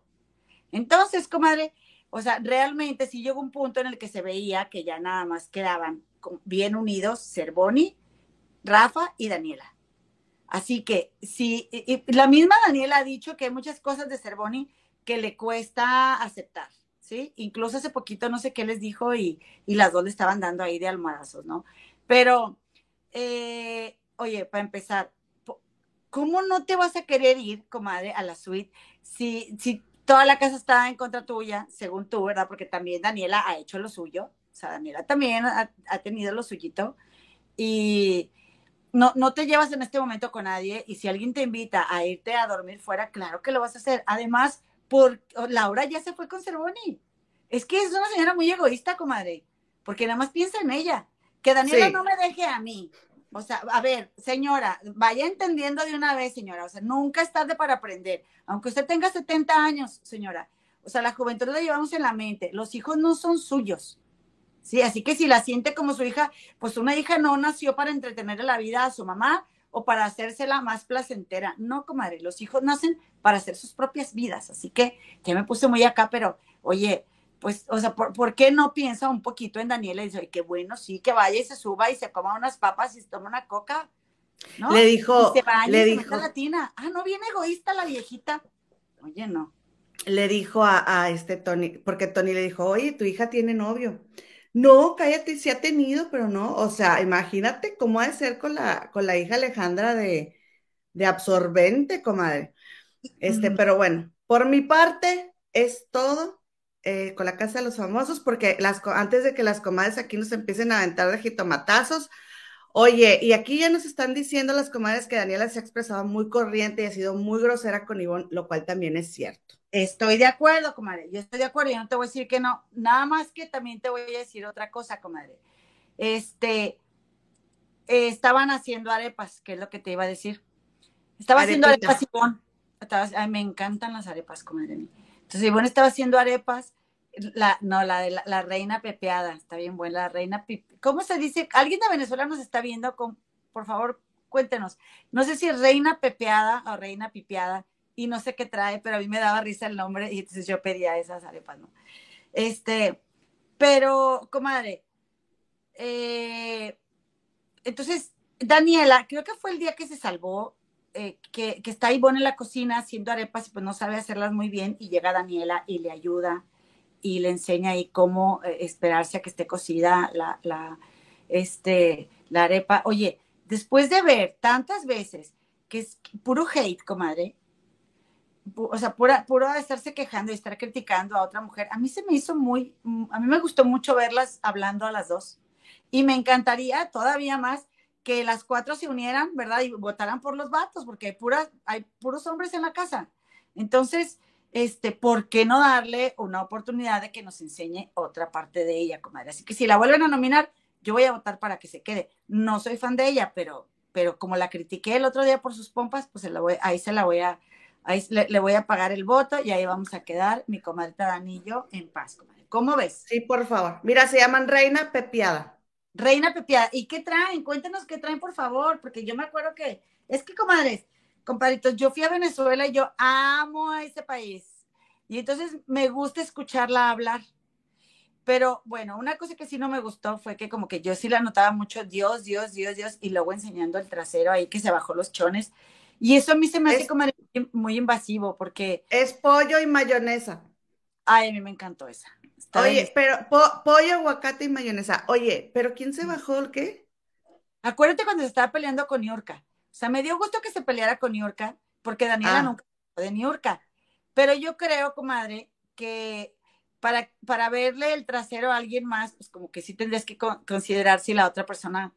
Entonces, comadre, o sea, realmente sí llegó un punto en el que se veía que ya nada más quedaban bien unidos Cervoni, Rafa y Daniela. Así que sí, la misma Daniela ha dicho que hay muchas cosas de Cervoni que le cuesta aceptar, ¿sí? Incluso hace poquito no sé qué les dijo y, las dos le estaban dando ahí de almohadazos, ¿no? Pero, eh, oye, para empezar, ¿cómo no te vas a querer ir, comadre, a la suite si, si toda la casa está en contra tuya, según tú, ¿verdad? Porque también Daniela ha hecho lo suyo, o sea, Daniela también ha, ha tenido lo suyito y no, no te llevas en este momento con nadie y si alguien te invita a irte a dormir fuera, claro que lo vas a hacer. Además, por Laura ya se fue con Cervoni. Es que es una señora muy egoísta, comadre, porque nada más piensa en ella. Que Daniela no me deje a mí. O sea, a ver, señora, vaya entendiendo de una vez, señora. O sea, nunca es tarde para aprender. Aunque usted tenga 70 años, señora. O sea, la juventud la llevamos en la mente. Los hijos no son suyos. Sí, así que si la siente como su hija, pues una hija no nació para entretener la vida a su mamá o para hacérsela más placentera. No, comadre, los hijos nacen para hacer sus propias vidas. Así que ya me puse muy acá, pero oye, pues, o sea, ¿por, qué no piensa un poquito en Daniela y dice, oye, qué bueno, sí, que vaya y se suba y se coma unas papas y se toma una coca? ¿no? Le dijo, y se le y dijo, latina. Ah, no, bien egoísta la viejita. Oye, no. Le dijo a, a este Tony, porque Tony le dijo, oye, tu hija tiene novio. No, cállate, sí ha tenido, pero no, o sea, imagínate cómo ha de ser con la, con la hija Alejandra de, de absorbente, comadre. Este, pero bueno, por mi parte es todo eh, con la Casa de los Famosos, porque las, antes de que las comadres aquí nos empiecen a aventar de jitomatazos, Oye, y aquí ya nos están diciendo las comadres que Daniela se ha expresado muy corriente y ha sido muy grosera con Ivonne, lo cual también es cierto. Estoy de acuerdo, comadre. Yo estoy de acuerdo. Yo no te voy a decir que no. Nada más que también te voy a decir otra cosa, comadre. Este, estaban haciendo arepas, que es lo que te iba a decir. Estaba haciendo arepas, Ivonne. ay, me encantan las arepas, comadre. Entonces, Ivonne estaba haciendo arepas la, no, la de la, reina pepeada, está bien buena, la reina ¿Cómo se dice? ¿Alguien de Venezuela nos está viendo? Con, por favor, cuéntenos. No sé si reina pepeada o reina pipeada, y no sé qué trae, pero a mí me daba risa el nombre, y entonces yo pedía esas arepas, ¿no? Este, pero, comadre, eh, entonces, Daniela, creo que fue el día que se salvó, eh, que, que, está Ivonne en la cocina haciendo arepas y pues no sabe hacerlas muy bien, y llega Daniela y le ayuda y le enseña ahí cómo eh, esperarse a que esté cocida la, este, la arepa. Oye, después de ver tantas veces que es puro hate, comadre, o sea, pura, puro estarse quejando y estar criticando a otra mujer, a mí se me hizo muy, a mí me gustó mucho verlas hablando a las dos. Y me encantaría todavía más que las cuatro se unieran, ¿verdad? Y votaran por los vatos, porque hay, puras, hay puros hombres en la casa. Entonces, este, ¿por qué no darle una oportunidad de que nos enseñe otra parte de ella, comadre? Así que si la vuelven a nominar, yo voy a votar para que se quede. No soy fan de ella, pero, pero como la critiqué el otro día por sus pompas, pues ahí se la voy a, Ahí le, voy a pagar el voto y ahí vamos a quedar mi comadrita Dani y yo en paz, comadre. ¿Cómo ves? Sí, por favor. Mira, se llaman Reina Pepiada. Reina Pepiada. ¿Y qué traen? Cuéntenos qué traen, por favor, porque yo me acuerdo que, es que, comadres, compadritos, yo fui a Venezuela y yo amo a ese país. Y entonces me gusta escucharla hablar. Pero bueno, una cosa que sí no me gustó fue que como que yo sí la notaba mucho, Dios, Dios, Dios, Dios, y luego enseñando el trasero ahí que se bajó los chones. Y eso a mí se me hace como muy invasivo porque, Es pollo y mayonesa. ay, a mí me encantó esa. Está Oye, pero po- pollo, aguacate y mayonesa. Oye, ¿pero quién se bajó el qué? Acuérdate cuando se estaba peleando con Niurka. O sea, me dio gusto que se peleara con Niurka, porque Daniela Ah. nunca de Niurka. Pero yo creo, comadre, que para, para verle el trasero a alguien más, pues como que sí tendrías que con- considerar si la otra persona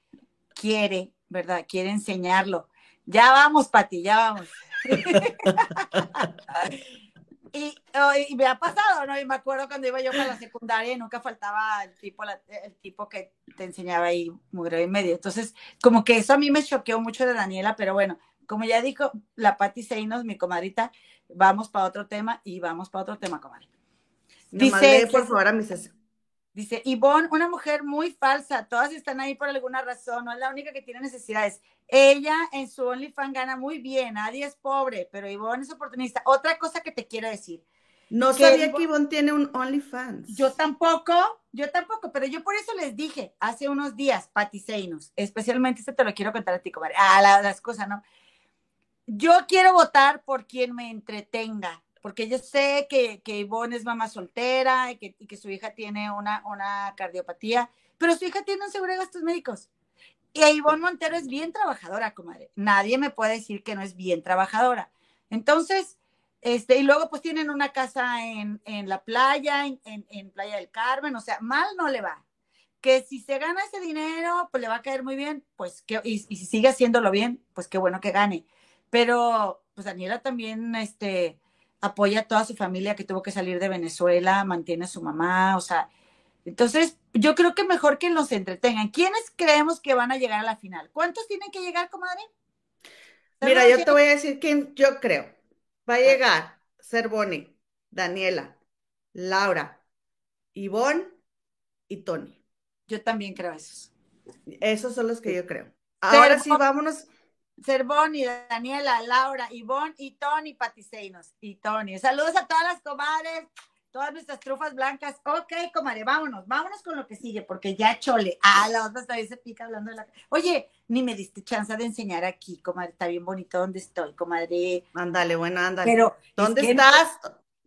quiere, ¿verdad? Quiere enseñarlo. Ya vamos, Pati, ya vamos. y, oh, y me ha pasado, ¿no? Y me acuerdo cuando iba yo para la secundaria y nunca faltaba el tipo, la- el tipo que te enseñaba ahí mugre y medio. Entonces, como que eso a mí me choqueó mucho de Daniela, pero bueno, como ya dijo la Pati Seinos, mi comadrita, vamos para otro tema y vamos para otro tema, comadre. Nomás Dice lee, por favor, a mis Dice, Ivonne, una mujer muy falsa, todas están ahí por alguna razón, no es la única que tiene necesidades. Ella en su OnlyFans gana muy bien, nadie es pobre, pero Ivonne es oportunista. Otra cosa que te quiero decir, No que sabía Ivo- que Ivonne tiene un OnlyFans. yo tampoco, yo tampoco, pero yo por eso les dije hace unos días, Pati Seinos, especialmente esto te lo quiero contar a ti, comadre, a la- las cosas, ¿no? Yo quiero votar por quien me entretenga, porque yo sé que, que Ivonne es mamá soltera y que, y que su hija tiene una, una cardiopatía, pero su hija tiene un seguro de gastos médicos. Y Ivonne Montero es bien trabajadora, comadre. Nadie me puede decir que no es bien trabajadora. Entonces, este, y luego pues tienen una casa en, en la playa, en, en- en Playa del Carmen, o sea, mal no le va. Que si se gana ese dinero, pues le va a caer muy bien, pues que, y, y si sigue haciéndolo bien, pues qué bueno que gane. Pero, pues Daniela también, este, apoya a toda su familia que tuvo que salir de Venezuela, mantiene a su mamá, o sea, entonces yo creo que mejor que los entretengan. ¿Quiénes creemos que van a llegar a la final? ¿Cuántos tienen que llegar, comadre? Mira, ¿Sabes yo te voy a decir quién yo creo. Va a llegar Cervoni, Daniela, Laura, Ivonne y Tony. Yo también creo eso. Esos son los que yo creo. Ahora sí, vámonos. Cervoni, Daniela, Laura, Ivonne y Tony Patiseinos. Y Tony. Saludos a todas las comadres, todas nuestras trufas blancas. Ok, comadre, vámonos, vámonos con lo que sigue, porque ya chole. Ah, la otra todavía se pica hablando de la. Oye, ni me diste chance de enseñar aquí, comadre. Está bien bonito donde estoy, comadre. Ándale, bueno, ándale. Pero. es ¿Dónde que- estás?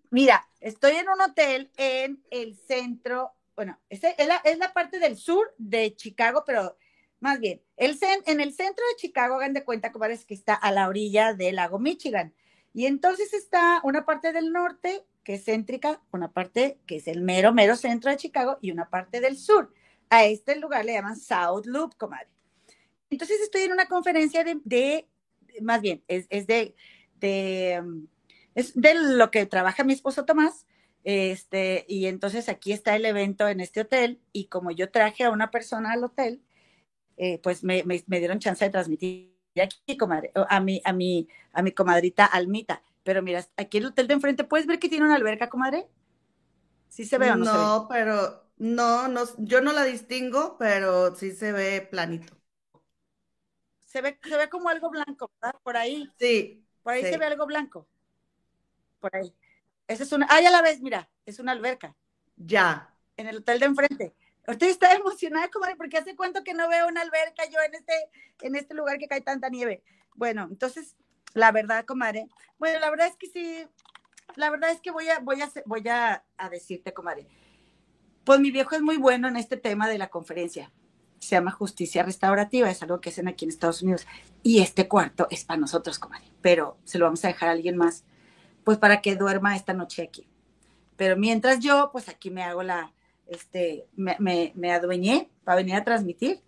Mira, estoy en un hotel en el centro, bueno, es, es la, es la parte del sur de Chicago, pero más bien, el en el centro de Chicago, hagan de cuenta, comadres, que está a la orilla del lago Michigan. Y entonces está una parte del norte, que es céntrica, una parte que es el mero, mero centro de Chicago, y una parte del sur. A este lugar le llaman South Loop, comadre. Entonces estoy en una conferencia de, de- más bien, es, es de, de, es de lo que trabaja mi esposo Tomás. Este, y entonces aquí está el evento en este hotel, y como yo traje a una persona al hotel, eh, pues me, me- me dieron chance de transmitir aquí, comadre, a mi, a mi, a mi comadrita Almita. Pero mira, aquí el hotel de enfrente, ¿puedes ver que tiene una alberca, comadre? ¿Sí se ve o no, se ve? No, pero no, no, yo no la distingo, pero sí se ve planito. Se ve, se ve como algo blanco, ¿verdad? Por ahí, Sí, por ahí Sí. se ve algo blanco. Por ahí. Esa es una, ah, ya la ves, mira, es una alberca. ya. en el hotel de enfrente. Usted está emocionada, comadre, porque hace cuánto que no veo una alberca yo en este, en este lugar que cae tanta nieve. Bueno, entonces, la verdad, comadre, bueno, la verdad es que sí, la verdad es que voy a, voy a, voy a, a decirte, comadre, pues mi viejo es muy bueno en este tema de la conferencia. Se llama justicia restaurativa, es algo que hacen aquí en Estados Unidos. Y este cuarto es para nosotros, comadre, pero se lo vamos a dejar a alguien más, pues para que duerma esta noche aquí. Pero mientras yo, pues aquí me hago la, este, me, me, me adueñé para venir a transmitir.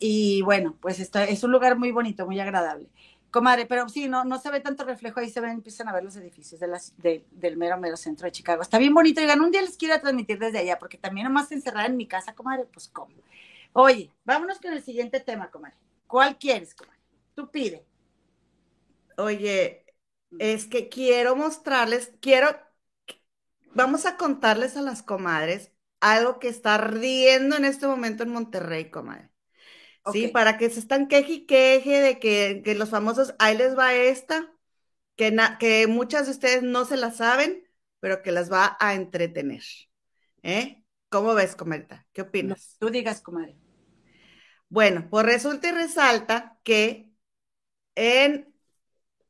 Y bueno, pues esto es un lugar muy bonito, muy agradable. Comadre, pero sí, no, no se ve tanto reflejo, ahí se ven, empiezan a ver los edificios de las, de- del mero, mero centro de Chicago. Está bien bonito, digan, un día les quiero transmitir desde allá, porque también nomás encerrada en mi casa, comadre, pues cómo. Oye, vámonos con el siguiente tema, comadre. ¿Cuál quieres, comadre? Tú pide. Oye, es que quiero mostrarles, quiero, vamos a contarles a las comadres algo que está riendo en este momento en Monterrey, comadre. Sí, para que se están queje y queje de que, que los famosos, ahí les va esta, que, na- que muchas de ustedes no se la saben, pero que las va a entretener. ¿Eh? ¿Cómo ves, comadre? ¿Qué opinas? tú digas, comadre. Bueno, pues resulta y resalta que en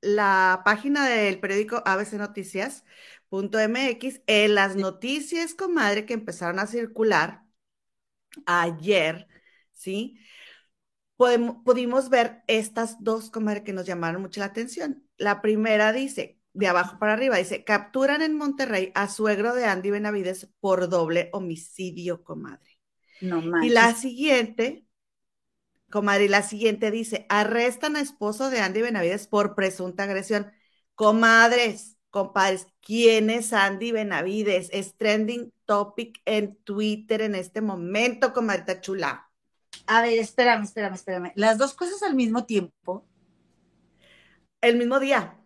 la página del periódico ABC Noticias.mx, en las noticias, comadre, que empezaron a circular ayer, ¿sí? Podem- pudimos ver estas dos, comadre, que nos llamaron mucho la atención. La primera dice, de abajo para arriba, dice, capturan en Monterrey a suegro de Andy Benavides por doble homicidio, comadre. No Y manches. la siguiente, comadre, y la siguiente dice, arrestan a esposo de Andy Benavides por presunta agresión. Comadres, compadres, ¿quién es Andy Benavides? Es trending topic en Twitter en este momento, comadre chula. A ver, espérame, espérame, espérame. Las dos cosas al mismo tiempo. El mismo día.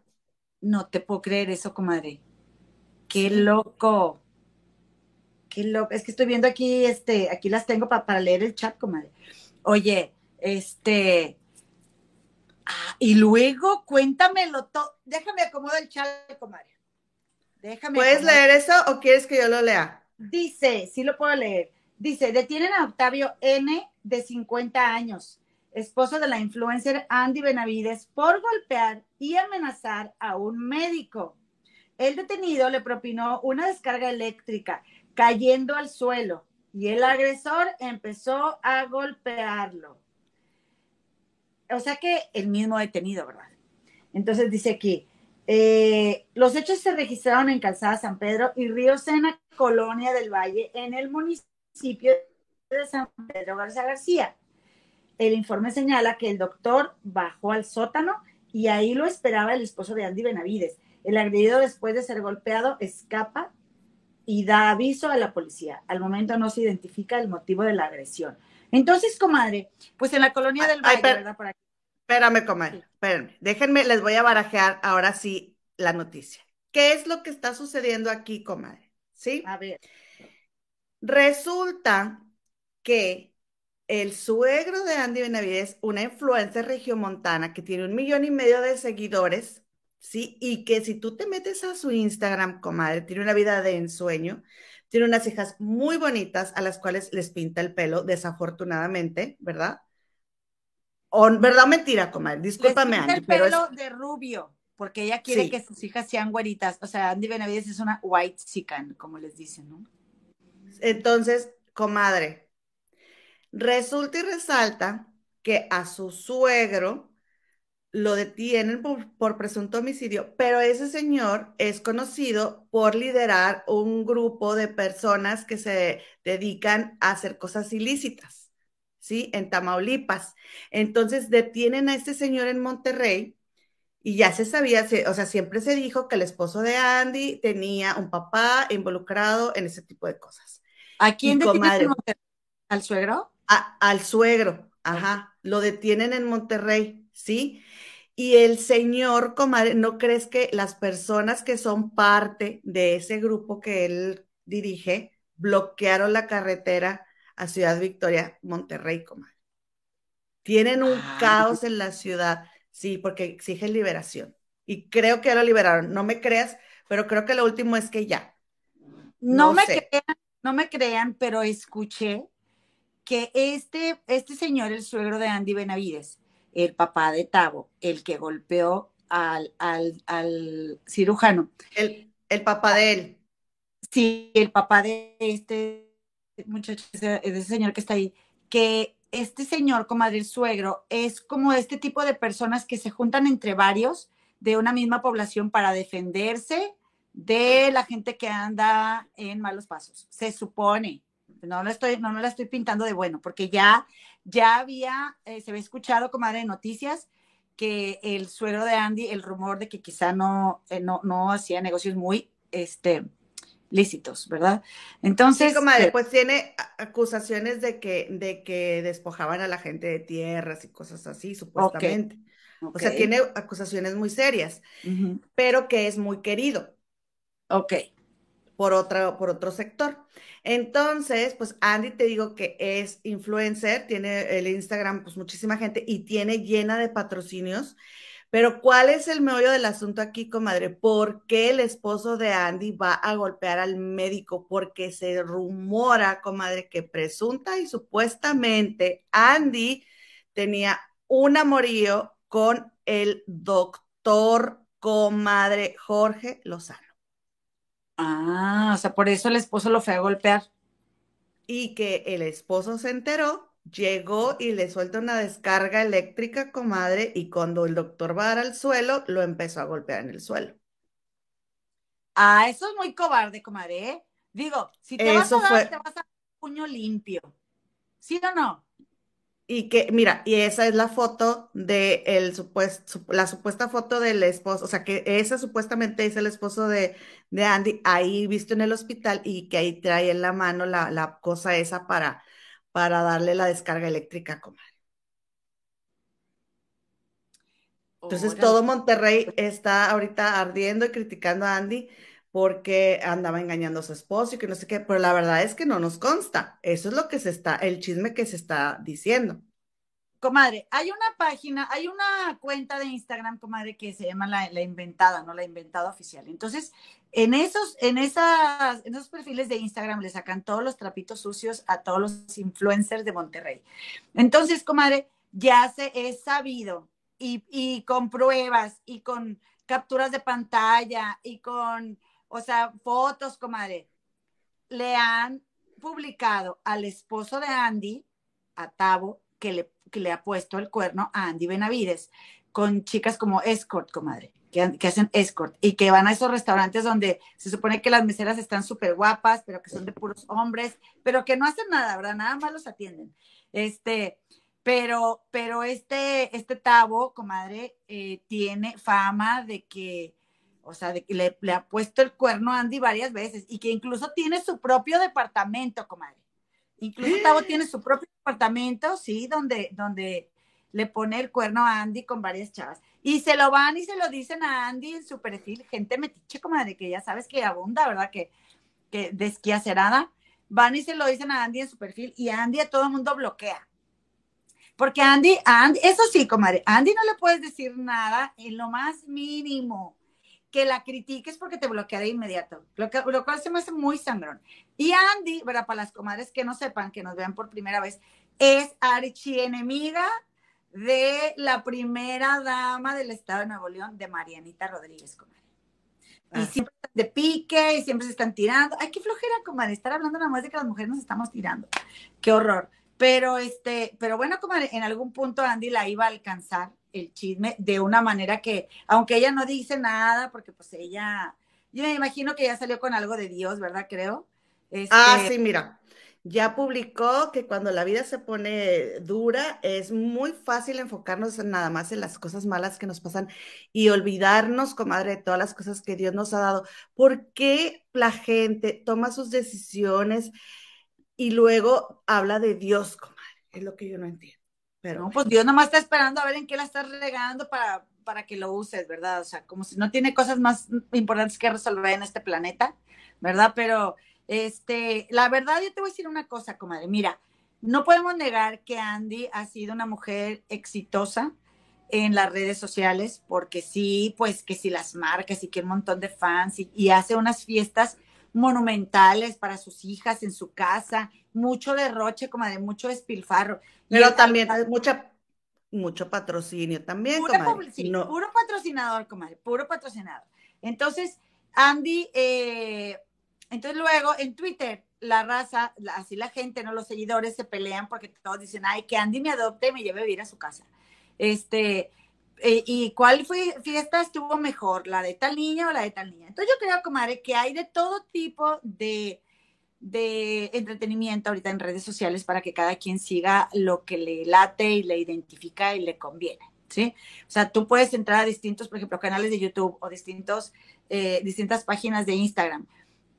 No te puedo creer eso, comadre. Qué loco. Qué loco. Es que estoy viendo aquí, este, aquí las tengo pa- para leer el chat, comadre. Oye, este. Ah, y luego cuéntamelo todo. Déjame acomodar el chat, comadre. Déjame. ¿Puedes acomodar- leer eso o quieres que yo lo lea? Dice, sí lo puedo leer. Dice, detienen a Octavio N de 50 años, esposo de la influencer Andy Benavides, por golpear y amenazar a un médico. El detenido le propinó una descarga eléctrica, cayendo al suelo, y el agresor empezó a golpearlo. O sea que el mismo detenido, ¿verdad? Entonces dice aquí, eh, los hechos se registraron en Calzada San Pedro y Río Sena, Colonia del Valle, en el municipio de San Pedro Garza García. El informe señala que el doctor bajó al sótano y ahí lo esperaba el esposo de Andy Benavides. El agredido, después de ser golpeado, escapa y da aviso a la policía. Al momento no se identifica el motivo de la agresión. Entonces, comadre, pues en la colonia del Valle, ¿verdad? Por aquí. Espérame, comadre, espérenme. Déjenme, les voy a barajear ahora sí la noticia. ¿Qué es lo que está sucediendo aquí, comadre? ¿Sí? A ver, Resulta que el suegro de Andy Benavides, una influencer regiomontana que tiene un millón y medio de seguidores, ¿sí? Y que si tú te metes a su Instagram, comadre, tiene una vida de ensueño, tiene unas hijas muy bonitas a las cuales les pinta el pelo, desafortunadamente, ¿verdad? O, ¿Verdad o mentira, comadre? Discúlpame, Andy, el pero es... pelo de rubio, porque ella quiere Sí. que sus hijas sean güeritas. O sea, Andy Benavides es una white chican, como les dicen, ¿no? Entonces, comadre, resulta y resalta que a su suegro lo detienen por, por presunto homicidio, pero ese señor es conocido por liderar un grupo de personas que se dedican a hacer cosas ilícitas, ¿sí? En Tamaulipas. Entonces detienen a este señor en Monterrey y ya se sabía, se- o sea, siempre se dijo que el esposo de Andy tenía un papá involucrado en ese tipo de cosas. ¿A quién detienen? ¿Al suegro? a- al suegro, ajá, lo detienen en Monterrey, ¿sí? Y el señor, comadre, ¿no crees que las personas que son parte de ese grupo que él dirige bloquearon la carretera a Ciudad Victoria, Monterrey, comadre? Tienen un Ah. caos en la ciudad, sí, porque exigen liberación. Y creo que ya lo liberaron, no me creas, pero creo que lo último es que ya. No, No me sé. crean, no me crean, pero escuché que este, este señor, el suegro de Andy Benavides, el papá de Tavo, el que golpeó al, al, al cirujano, El, el papá de él, sí, el papá de este muchacho, ese- de ese señor que está ahí, que este señor, comadre, el suegro, es como este tipo de personas que se juntan entre varios de una misma población para defenderse de la gente que anda en malos pasos. Se supone. No lo estoy, no me la estoy pintando de bueno, porque ya, ya había, eh, se había escuchado, comadre, en noticias que el suegro de Andy, el rumor de que quizá no, eh, no, no hacía negocios muy, este, lícitos, ¿verdad? Entonces, Sí, comadre, pues tiene acusaciones de que, de que despojaban a la gente de tierras y cosas así, supuestamente. O sea, tiene acusaciones muy serias, pero que es muy querido ok, por otra, por otro sector. Entonces, pues Andy te digo que es influencer, tiene el Instagram, pues muchísima gente y tiene llena de patrocinios. Pero ¿cuál es el meollo del asunto aquí, comadre? ¿Por qué el esposo de Andy va a golpear al médico? Porque se rumora, comadre, que presunta y supuestamente Andy tenía un amorío con el doctor, comadre Jorge Lozano. Ah, o sea, por eso el esposo lo fue a golpear. y que el esposo se enteró, llegó y le suelta una descarga eléctrica, comadre, y cuando el doctor va a dar al suelo, lo empezó a golpear en el suelo. Ah, eso es muy cobarde, comadre, ¿eh? Digo, si te vas a dar, fue- te vas a dar un puño limpio. ¿Sí o no? Y que, mira, y esa es la foto de el supuesto, la supuesta foto del esposo, o sea, que esa supuestamente es el esposo de, de Andy, ahí visto en el hospital y que ahí trae en la mano la, la cosa esa para, para darle la descarga eléctrica, comadre. Entonces Órale. todo Monterrey está ahorita ardiendo y criticando a Andy porque andaba engañando a su esposo y que no sé qué, pero la verdad es que no nos consta. Eso es lo que se está, el chisme que se está diciendo. Comadre, hay una página, hay una cuenta de Instagram, comadre, que se llama la, inventada, ¿no? La inventada oficial. Entonces, en esos, en esas, en esos perfiles de Instagram le sacan todos los trapitos sucios a todos los influencers de Monterrey. Entonces, comadre, ya se es sabido y, y con pruebas y con capturas de pantalla y con, o sea, fotos, comadre, le han publicado al esposo de Andy, a Tavo, que le, que le ha puesto el cuerno a Andy Benavides, con chicas como escort, comadre, que, hacen escort y que van a esos restaurantes donde se supone que las meseras están súper guapas, pero que son de puros hombres, pero que no hacen nada, ¿verdad? Nada más los atienden. Este, pero, pero este, este Tavo, comadre, eh, tiene fama de que, o sea, de que le, le ha puesto el cuerno a Andy varias veces y que incluso tiene su propio departamento, comadre. Incluso Tavo tiene su propio departamento, sí, donde, donde le pone el cuerno a Andy con varias chavas. Y se lo van y se lo dicen a Andy en su perfil, gente metiche, comadre, que ya sabes que abunda, ¿verdad? Que, que desquiacerada. Van y se lo dicen a Andy en su perfil y Andy a todo el mundo bloquea. Porque Andy, Andy, eso sí, comadre, Andy no le puedes decir nada en lo más mínimo. Que la critiques porque te bloquea de inmediato. Lo, que, lo cual se me hace muy sangrón. Y Andy, ¿verdad? Para las comadres que no sepan, que nos vean por primera vez, es archienemiga de la primera dama del estado de Nuevo León, de Marianita Rodríguez, comadre. Y Ah. siempre están de pique y siempre se están tirando. Ay, qué flojera, comadre, estar hablando nada más de que las mujeres nos estamos tirando. Qué horror. Pero este, pero bueno, comadre, en algún punto Andy la iba a alcanzar el chisme de una manera que, aunque ella no dice nada, porque pues ella, yo me imagino que ya salió con algo de Dios, ¿verdad? Creo. Este, Ah, sí, mira, ya publicó que cuando la vida se pone dura es muy fácil enfocarnos en nada más en las cosas malas que nos pasan y olvidarnos, comadre, de todas las cosas que Dios nos ha dado. ¿Por qué la gente toma sus decisiones y luego habla de Dios, comadre? Es lo que yo no entiendo. Pero No, pues Dios nomás está esperando a ver en qué la estás regando para, para que lo uses, ¿verdad? O sea, como si no tiene cosas más importantes que resolver en este planeta, ¿verdad? Pero, este, la verdad, yo te voy a decir una cosa, comadre. Mira, no podemos negar que Andy ha sido una mujer exitosa en las redes sociales, porque sí, pues que si las marcas y que un montón de fans y, y hace unas fiestas monumentales para sus hijas en su casa, mucho derroche, comadre, mucho despilfarro. Pero también es mucha, mucho patrocinio también, Pura comadre. No, puro patrocinador, comadre, puro patrocinador. Entonces, Andy, eh, entonces luego en Twitter, la raza, la- así la gente, ¿no? Los seguidores se pelean porque todos dicen, ay, que Andy me adopte y me lleve a vivir a su casa. Este, eh, ¿y cuál fue, fiesta estuvo mejor? ¿La de tal niña o la de tal niña? Entonces yo creo, comadre, que hay de todo tipo de, de entretenimiento ahorita en redes sociales para que cada quien siga lo que le late y le identifica y le conviene, ¿sí? O sea, tú puedes entrar a distintos, por ejemplo, canales de YouTube o distintos, eh, distintas páginas de Instagram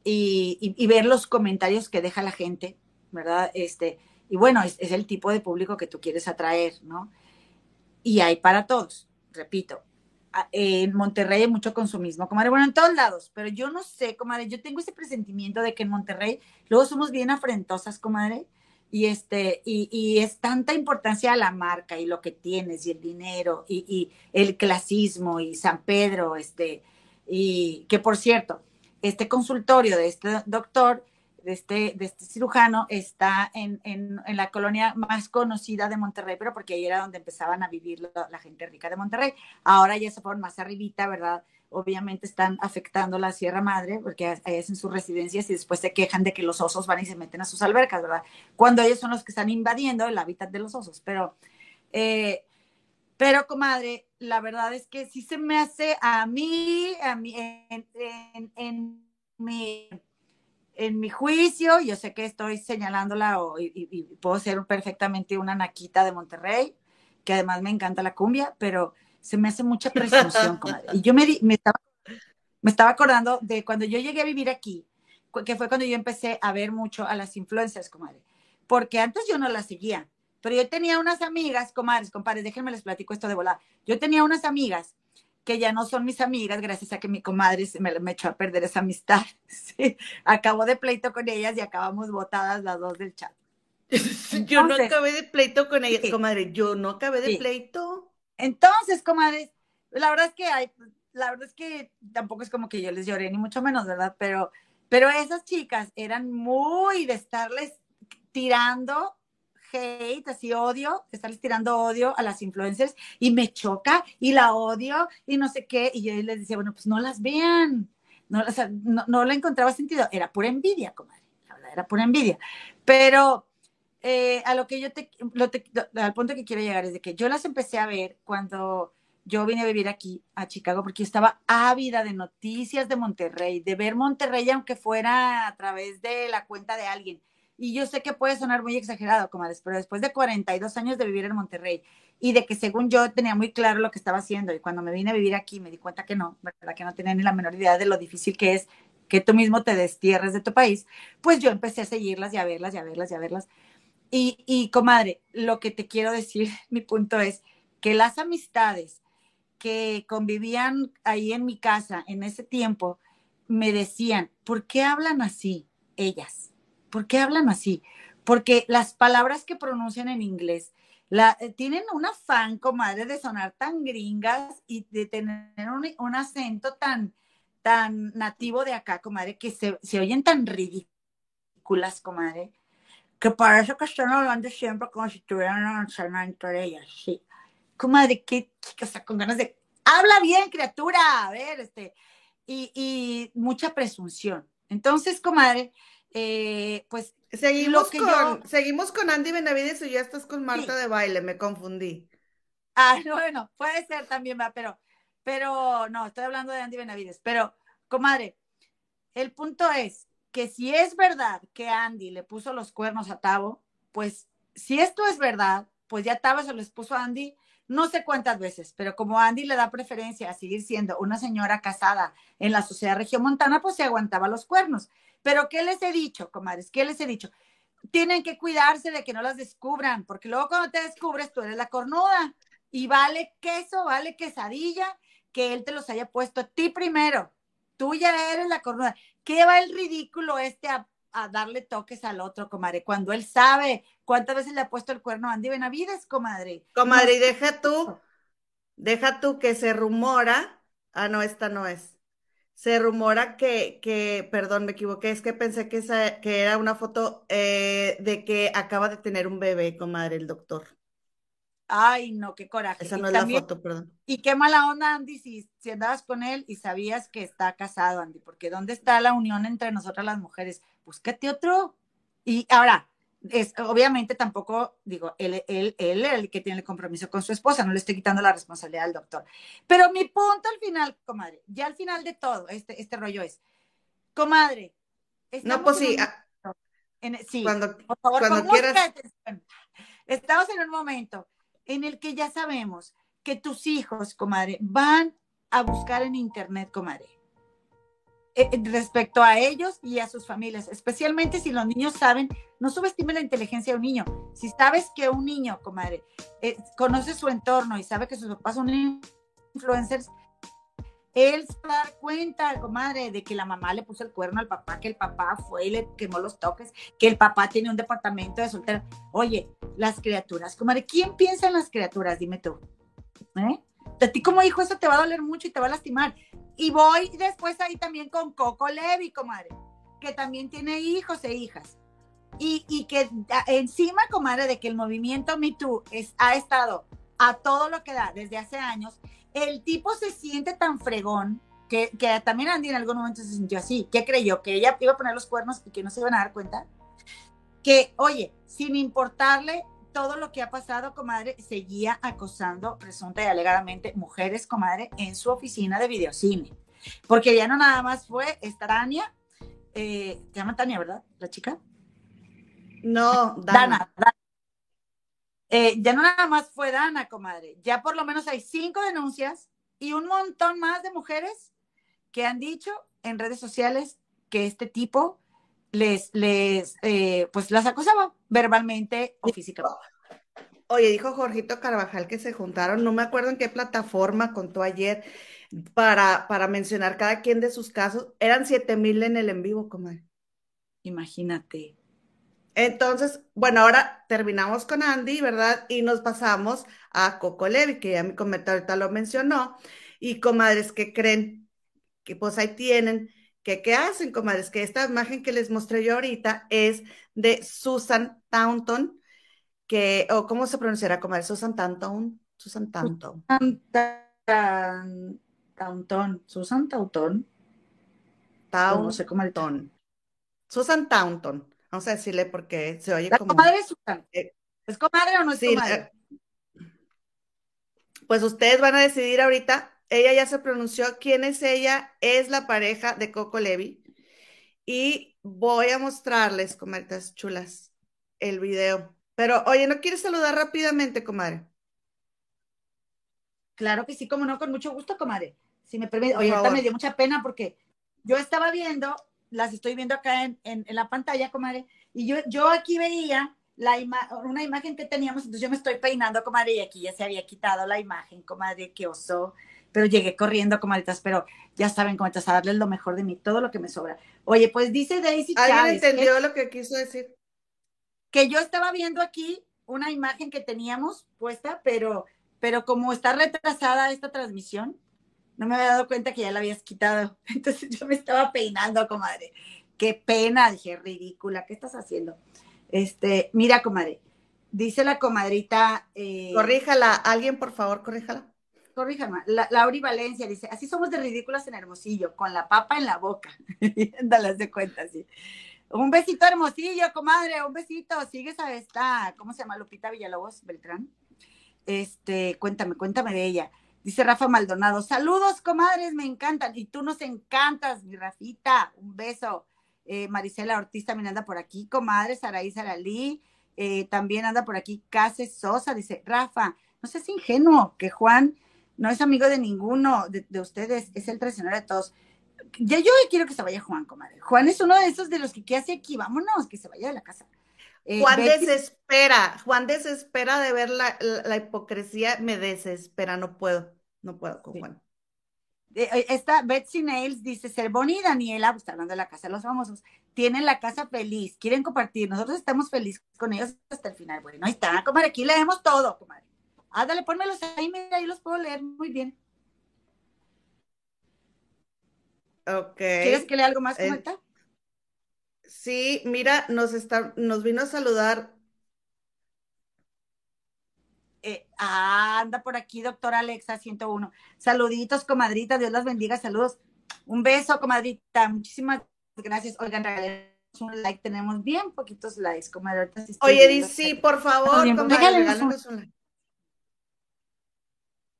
y, y, ver los comentarios que deja la gente, ¿verdad? Este, y bueno, es, es, el tipo de público que tú quieres atraer, ¿no? Y hay para todos, repito. En Monterrey hay mucho consumismo, comadre, bueno, en todos lados, pero yo no sé, comadre, yo tengo ese presentimiento de que en Monterrey luego somos bien afrentosas, comadre, y este, y, y es tanta importancia a la marca y lo que tienes y el dinero y, y el clasismo y San Pedro, este, y que por cierto, este consultorio de este doctor, de este, de este cirujano, está en, en, en, la colonia más conocida de Monterrey, pero porque ahí era donde empezaban a vivir la, gente rica de Monterrey. Ahora ya se fueron más arribita, ¿verdad? Obviamente están afectando la Sierra Madre, porque ahí hacen sus residencias y después se quejan de que los osos van y se meten a sus albercas, ¿verdad? Cuando ellos son los que están invadiendo el hábitat de los osos. Pero, eh, pero comadre, la verdad es que sí se me hace a mí, a mí en, en, en, mi, en mi juicio, yo sé que estoy señalándola o, y, y, puedo ser perfectamente una naquita de Monterrey, que además me encanta la cumbia, pero se me hace mucha presunción, comadre. Y yo me, me, estaba, me estaba acordando de cuando yo llegué a vivir aquí, que fue cuando yo empecé a ver mucho a las influencers, comadre, porque antes yo no las seguía pero yo tenía unas amigas, comadres, compadres, déjenme les platico esto de volar. Yo tenía unas amigas que ya no son mis amigas, gracias a que mi comadre se me, me echó a perder esa amistad. Sí, acabó de pleito con ellas y acabamos botadas las dos del chat. Entonces, yo no acabé de pleito con ellas, sí, comadre. Yo no acabé de sí. pleito. Entonces, comadres, la verdad es que hay, la verdad es que tampoco es como que yo les lloré, ni mucho menos, ¿verdad? Pero, pero esas chicas eran muy de estarles tirando hate, así odio, estarles tirando odio a las influencers y me choca y la odio y no sé qué. Y yo les decía, bueno, pues no las vean. No, o sea, no, no le encontraba sentido. Era pura envidia, comadre. La verdad, era pura envidia. Pero eh, a lo que yo te, lo te, al punto que quiero llegar es de que yo las empecé a ver cuando yo vine a vivir aquí a Chicago porque yo estaba ávida de noticias de Monterrey, de ver Monterrey aunque fuera a través de la cuenta de alguien. Y yo sé que puede sonar muy exagerado, comadres, pero después de 42 años de vivir en Monterrey y de que según yo tenía muy claro lo que estaba haciendo y cuando me vine a vivir aquí me di cuenta que no, ¿verdad? Que no tenía ni la menor idea de lo difícil que es que tú mismo te destierres de tu país, pues yo empecé a seguirlas y a verlas y a verlas y a verlas. Y, y comadre, lo que te quiero decir, mi punto es que las amistades que convivían ahí en mi casa en ese tiempo me decían, ¿por qué hablan así ellas? ¿Por qué hablan así? Porque las palabras que pronuncian en inglés eh, tienen un afán, comadre, de sonar tan gringas y de tener un, acento tan, tan nativo de acá, comadre, que se, se, oyen tan ridículas, comadre, que parece que están hablando siempre como si estuvieran avanzando entre ellas, sí. Comadre, que, o sea, con ganas de, habla bien, criatura, a ver, este, y, y mucha presunción. Entonces, comadre, eh, pues seguimos con, yo... seguimos con Andy Benavides y ya estás con Marta sí. de baile, me confundí. Ah, bueno, puede ser también, va, pero, pero no, estoy hablando de Andy Benavides, pero, comadre, el punto es que si es verdad que Andy le puso los cuernos a Tavo, pues si esto es verdad, pues ya Tavo se los puso a Andy no sé cuántas veces, pero como Andy le da preferencia a seguir siendo una señora casada en la sociedad regiomontana, pues se aguantaba los cuernos. Pero ¿qué les he dicho, comadres? ¿Qué les he dicho? Tienen que cuidarse de que no las descubran, porque luego cuando te descubres tú eres la cornuda y vale queso, vale quesadilla, que él te los haya puesto a ti primero. Tú ya eres la cornuda. ¿Qué va el ridículo este a, a darle toques al otro, comadre? Cuando él sabe cuántas veces le ha puesto el cuerno a Andy Benavides, comadre. Comadre, y deja tú, deja tú que se rumora. Ah, no, esta no es se rumora que, que, perdón, me equivoqué, es que pensé que, esa, que era una foto eh, de que acaba de tener un bebé, comadre, el doctor. Ay, no, qué coraje. Esa no y es también, la foto, perdón. Y qué mala onda, Andy, si, si andabas con él y sabías que está casado, Andy, porque ¿dónde está la unión entre nosotras las mujeres? Búscate otro. Y ahora, es, obviamente tampoco, digo, él, él, él el que tiene el compromiso con su esposa, no le estoy quitando la responsabilidad al doctor. Pero mi punto al final, comadre, ya al final de todo, este, este rollo es, comadre. No, pues sí. En, en, sí, cuando, por favor, cuando quieras. Estamos en un momento en el que ya sabemos que tus hijos, comadre, van a buscar en internet, comadre. Eh, respecto a ellos y a sus familias, especialmente si los niños saben, no subestime la inteligencia de un niño. Si sabes que un niño, comadre, eh, conoce su entorno y sabe que sus papás son influencers, él se va a dar cuenta, comadre, de que la mamá le puso el cuerno al papá, que el papá fue y le quemó los toques, que el papá tiene un departamento de soltero. Oye, las criaturas, comadre, ¿quién piensa en las criaturas? Dime tú. ¿Eh? A ti como hijo eso te va a doler mucho y te va a lastimar. Y voy después ahí también con Coco Levi, comadre, que también tiene hijos e hijas. Y, y que encima, comadre, de que el movimiento Me Too es, ha estado a todo lo que da desde hace años, el tipo se siente tan fregón que, que, también Andy en algún momento se sintió así. ¿Qué creyó? ¿Que ella iba a poner los cuernos y que no se iban a dar cuenta? Que, oye, sin importarle todo lo que ha pasado, comadre, seguía acosando, presunta y alegadamente, mujeres, comadre, en su oficina de videocine. Porque ya no nada más fue esta Tania, eh, se llama Tania, ¿verdad? La chica. No, Dana. Dana, eh, ya no nada más fue Dana, comadre. Ya por lo menos hay cinco denuncias y un montón más de mujeres que han dicho en redes sociales que este tipo les, les, eh, pues las acosaba verbalmente o físicamente. Oye, dijo Jorgito Carvajal que se juntaron, no me acuerdo en qué plataforma contó ayer para, para mencionar cada quien de sus casos. Eran siete mil en el en vivo, comadre. Imagínate. Entonces, bueno, ahora terminamos con Andy, ¿verdad? Y nos pasamos a Coco Levi, que ya mi comentario ahorita lo mencionó. Y comadres que creen que pues ahí tienen, que qué hacen, comadres, que esta imagen que les mostré yo ahorita es de Susan Taunton, que, o cómo se pronunciará, comadre, Susan Taunton, Susan Taunton. Taunton, Susan Taunton. Taunton. No sé cómo el ton. Susan Taunton. Vamos a decirle porque se oye la como. comadre es Susan. Eh, ¿Es comadre o no es sí, comadre? pues ustedes van a decidir ahorita. Ella ya se pronunció quién es ella. Es la pareja de Coco Levi. Y voy a mostrarles, comadres chulas, el video. Pero, oye, ¿no quieres saludar rápidamente, comadre? Claro que sí, como no, con mucho gusto, comadre. Si me permite. Oye, ahorita me dio mucha pena porque yo estaba viendo las estoy viendo acá en, en, la pantalla, comadre, y yo, yo aquí veía la una imagen que teníamos, entonces yo me estoy peinando, comadre, y aquí ya se había quitado la imagen, comadre, qué oso, pero llegué corriendo, comadritas, pero ya saben, comadritas, a darles lo mejor de mí, todo lo que me sobra. Oye, pues dice Daisy ¿Alguien entendió lo que quiso decir? Que yo estaba viendo aquí una imagen que teníamos puesta, pero, pero como está retrasada esta transmisión, no me había dado cuenta que ya la habías quitado. Entonces yo me estaba peinando, comadre. Qué pena, dije, ridícula, ¿qué estás haciendo? Este, mira, comadre, dice la comadrita. Eh, corríjala, alguien por favor, corríjala. Corríjala, la, Lauri Valencia dice, así somos de ridículas en Hermosillo, con la papa en la boca. Dale, de cuenta, sí. Un besito, Hermosillo, comadre, un besito. Sigues a esta, ¿cómo se llama? Lupita Villalobos Beltrán. Este, cuéntame, cuéntame de ella. Dice Rafa Maldonado, saludos, comadres, me encantan. Y tú nos encantas, mi Rafita. Un beso. Eh, Marisela Ortiz también anda por aquí, comadre, Saraí Saralí. Eh, también anda por aquí Case Sosa. Dice, Rafa, no seas ingenuo, que Juan no es amigo de ninguno de, ustedes, es el traicionero de todos. Ya yo quiero que se vaya Juan, comadre. Juan es uno de esos de los que, ¿qué hace aquí? Vámonos, que se vaya de la casa. Eh, Juan desespera, Juan desespera de ver la hipocresía, me desespera, no puedo. No puedo con Juan. Eh, esta Betsy Nails dice, Cervoni y Daniela, pues, está hablando de la casa de los famosos, tienen la casa feliz, quieren compartir, nosotros estamos felices con ellos hasta el final. Bueno, ahí está, comadre, aquí leemos todo, comadre. Ándale, pónmelos ahí, mira, ahí los puedo leer muy bien. Ok. ¿Quieres que lea algo más, eh, comadre? sí, mira, nos, está, nos vino a saludar eh, anda por aquí, doctora Alexa 101. Saluditos, comadrita, Dios las bendiga, saludos. Un beso, comadrita, muchísimas gracias. Oigan, regalemos un like, tenemos bien poquitos likes, comadre. Oye, sí, por favor, comadre, un... like.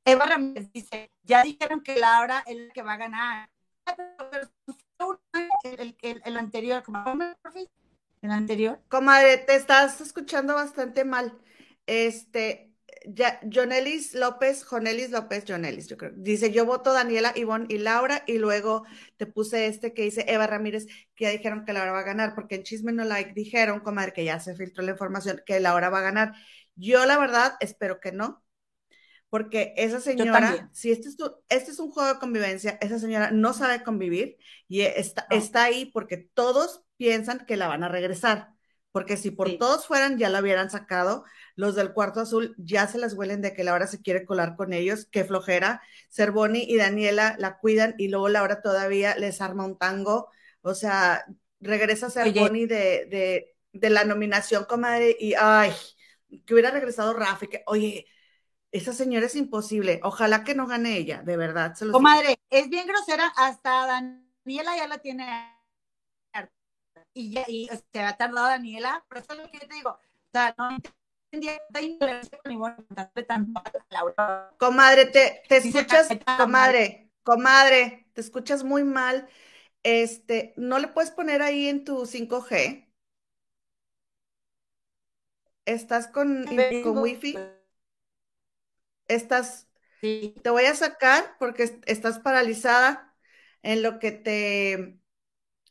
Eva Ramírez dice, ya dijeron que Laura es la que va a ganar. El, el, el anterior, el anterior. Comadre, te estás escuchando bastante mal. Este, ya, Jonelis López, Jonelis López, Jonelis, yo creo. Dice, yo voto Daniela, Ivonne y Laura, y luego te puse este que dice Eva Ramírez, que ya dijeron que Laura va a ganar, porque en Chisme No Like dijeron, comadre, que ya se filtró la información, que Laura va a ganar. Yo, la verdad, espero que no, porque esa señora, si este es, este es un juego de convivencia, esa señora no sabe convivir y está, está ahí porque todos piensan que la van a regresar porque si por todos fueran ya la hubieran sacado, los del cuarto azul ya se las huelen de que Laura se quiere colar con ellos, qué flojera. Cervoni y Daniela la cuidan y luego Laura todavía les arma un tango, o sea, regresa Cervoni de, de, de, la nominación, comadre, y ay, que hubiera regresado Rafa, que, oye, esa señora es imposible, ojalá que no gane ella, de verdad. Se comadre, es bien grosera, hasta Daniela ya la tiene y, ya, y se ha tardado Daniela, pero eso es lo que yo te digo. O sea, no entendía Comadre, te, te escuchas, comadre, comadre, te escuchas muy mal. Este, ¿no le puedes poner ahí en tu 5G? ¿Estás con, con wifi? Estás, sí. te voy a sacar porque estás paralizada en lo que te